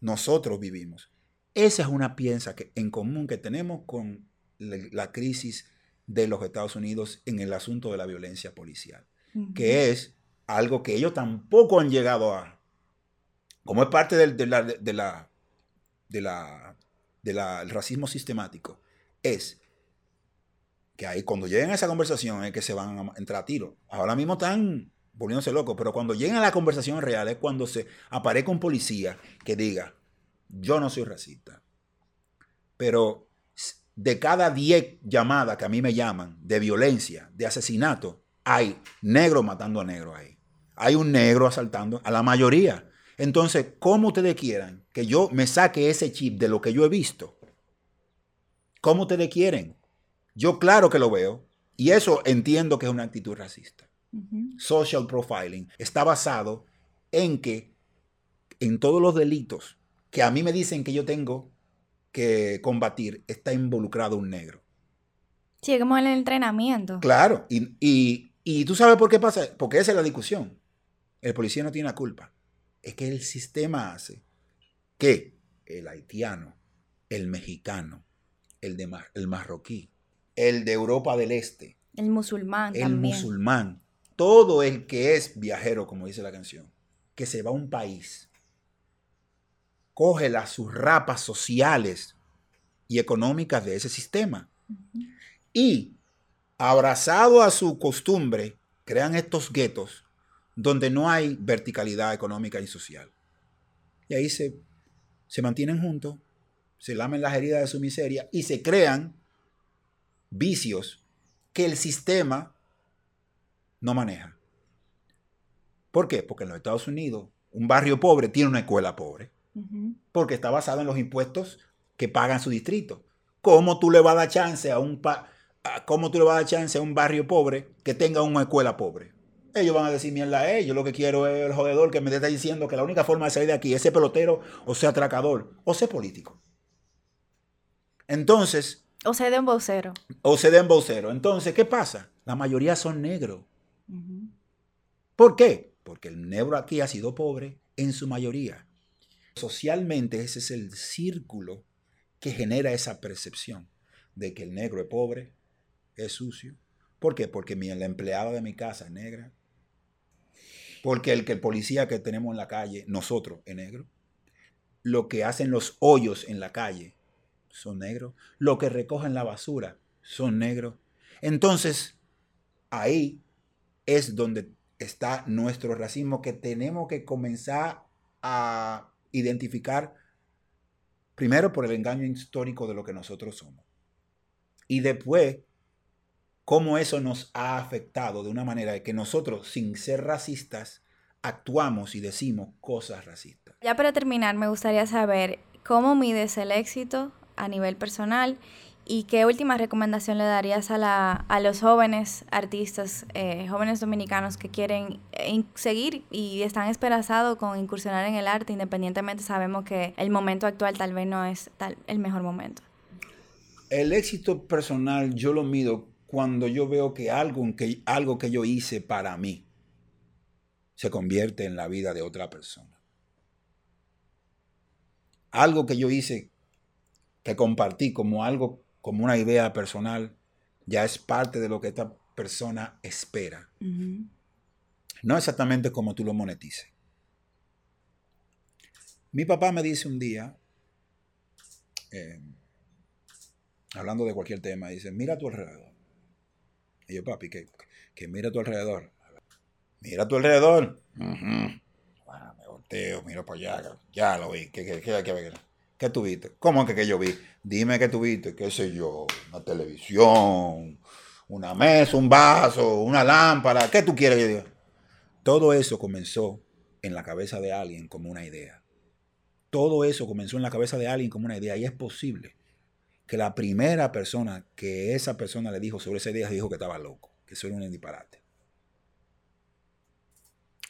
nosotros vivimos. Esa es una piensa que, en común que tenemos con la crisis de los Estados Unidos en el asunto de la violencia policial, que es algo que ellos tampoco han llegado a, como es parte del de la, de la, de la, del racismo sistemático, es que ahí cuando lleguen a esa conversación es que se van a entrar a tiro. Ahora mismo están volviéndose locos, pero cuando lleguen a la conversación real es cuando se aparezca un policía que diga, yo no soy racista, pero de cada 10 llamadas que a mí me llaman de violencia, de asesinato, hay negro matando a negro ahí. Hay un negro asaltando a la mayoría. Entonces, ¿cómo ustedes quieran que yo me saque ese chip de lo que yo he visto? ¿Cómo ustedes quieren? Yo claro que lo veo y eso entiendo que es una actitud racista. Social profiling está basado en que en todos los delitos que a mí me dicen que yo tengo que combatir está involucrado un negro. Sí, como en el entrenamiento. Claro, y, y, tú sabes por qué pasa, porque esa es la discusión. El policía no tiene la culpa. Es que el sistema hace que el haitiano, el mexicano, el, de, el marroquí, el de Europa del Este, el musulmán, el musulmán, todo el que es viajero, como dice la canción, que se va a un país coge las rapas sociales y económicas de ese sistema. Y abrazado a su costumbre, crean estos guetos donde no hay verticalidad económica y social. Y ahí se, se mantienen juntos, se lamen las heridas de su miseria y se crean vicios que el sistema no maneja. ¿Por qué? Porque en los Estados Unidos un barrio pobre tiene una escuela pobre porque está basado en los impuestos que pagan su distrito. ¿Cómo tú le vas a dar chance a un cómo tú le vas a dar chance a un barrio pobre que tenga una escuela pobre? Ellos van a decir mierda a ellos. Lo que quiero es el jodedor que me está diciendo que la única forma de salir de aquí es ser pelotero, o ser atracador, o ser político. Entonces. O ser de embocero. O ser de embocero. Entonces, ¿qué pasa? La mayoría son negros. ¿Por qué? Porque el negro aquí ha sido pobre en su mayoría. Socialmente ese es el círculo que genera esa percepción de que el negro es pobre, es sucio, ¿Por qué? Porque mi, la empleada de mi casa es negra. Porque el que el policía que tenemos en la calle, nosotros, es negro. Lo que hacen los hoyos en la calle son negros. Lo que recogen la basura son negros. Entonces, ahí es donde está nuestro racismo que tenemos que comenzar a identificar primero por el engaño histórico de lo que nosotros somos. Y después, cómo eso nos ha afectado de una manera que nosotros, sin ser racistas, actuamos y decimos cosas racistas. Ya para terminar, me gustaría saber cómo mides el éxito a nivel personal ¿Y qué última recomendación le darías a, la, a los jóvenes artistas, eh, jóvenes dominicanos que quieren eh, seguir y están esperanzados con incursionar en el arte, independientemente sabemos que el momento actual tal vez no es el mejor momento? El éxito personal yo lo mido cuando yo veo que algo, que algo que yo hice para mí se convierte en la vida de otra persona. Algo que yo hice, que compartí como algo como una idea personal, ya es parte de lo que esta persona espera. No exactamente como tú lo monetices. Mi papá me dice un día, eh, hablando de cualquier tema, dice, mira a tu alrededor. Y yo, papi, que, que mira a tu alrededor. Mira a tu alrededor. bueno, me volteo, miro para allá, ya lo vi. ¿Qué, qué, qué, qué, ¿Qué tuviste? ¿Cómo que, que yo vi? Dime qué tuviste, qué sé yo, una televisión, una mesa, un vaso, una lámpara, ¿qué tú quieres? Todo eso comenzó en la cabeza de alguien como una idea. Todo eso comenzó en la cabeza de alguien como una idea y es posible que la primera persona que esa persona le dijo sobre esa idea dijo que estaba loco, que eso era un disparate.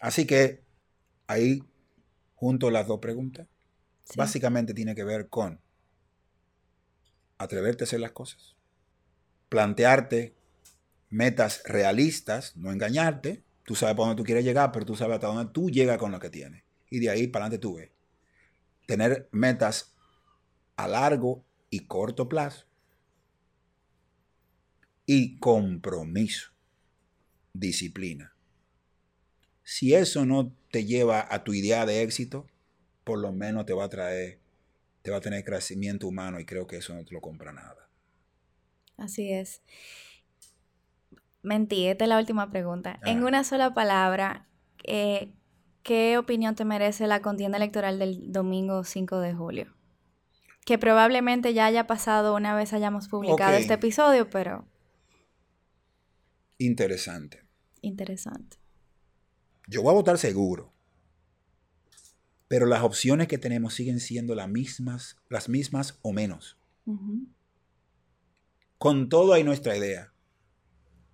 Así que ahí junto las dos preguntas. Básicamente tiene que ver con atreverte a hacer las cosas, plantearte metas realistas, no engañarte. Tú sabes para dónde tú quieres llegar, pero tú sabes hasta dónde tú llegas con lo que tienes. Y de ahí para adelante tú ves. Tener metas a largo y corto plazo. Y compromiso, disciplina. Si eso no te lleva a tu idea de éxito, por lo menos te va a traer, te va a tener crecimiento humano y creo que eso no te lo compra nada. Así es. Mentí, esta es la última pregunta. En una sola palabra, eh, ¿qué opinión te merece la contienda electoral del domingo 5 de julio? Que probablemente ya haya pasado una vez hayamos publicado este episodio, pero... Interesante. Interesante. Yo voy a votar seguro. Pero las opciones que tenemos siguen siendo las mismas, las mismas o menos. Con todo hay nuestra idea,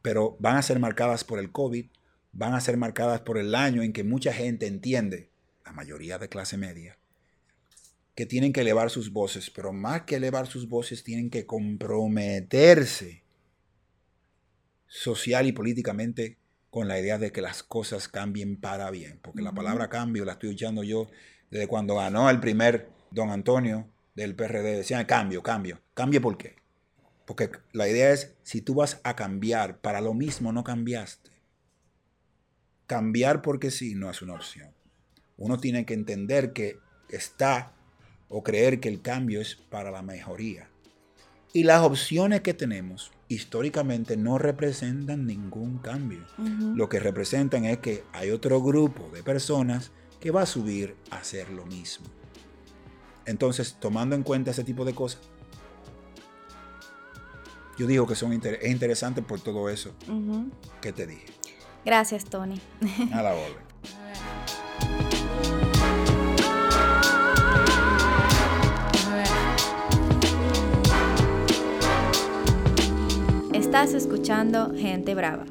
pero van a ser marcadas por el COVID, van a ser marcadas por el año en que mucha gente entiende, la mayoría de clase media, que tienen que elevar sus voces, pero más que elevar sus voces, tienen que comprometerse social y políticamente con la idea de que las cosas cambien para bien, porque la palabra cambio la estoy escuchando yo desde cuando ganó el primer don Antonio del PRD. Decían cambio, cambio. ¿Cambio por qué? Porque la idea es, si tú vas a cambiar para lo mismo, no cambiaste. Cambiar porque sí no es una opción. Uno tiene que entender que está o creer que el cambio es para la mejoría. Y las opciones que tenemos históricamente no representan ningún cambio. Lo que representan es que hay otro grupo de personas que va a subir a hacer lo mismo. Entonces, tomando en cuenta ese tipo de cosas, yo digo que son es interesante por todo eso que te dije. Gracias, Tony. A la orden. Estás escuchando Gente Brava.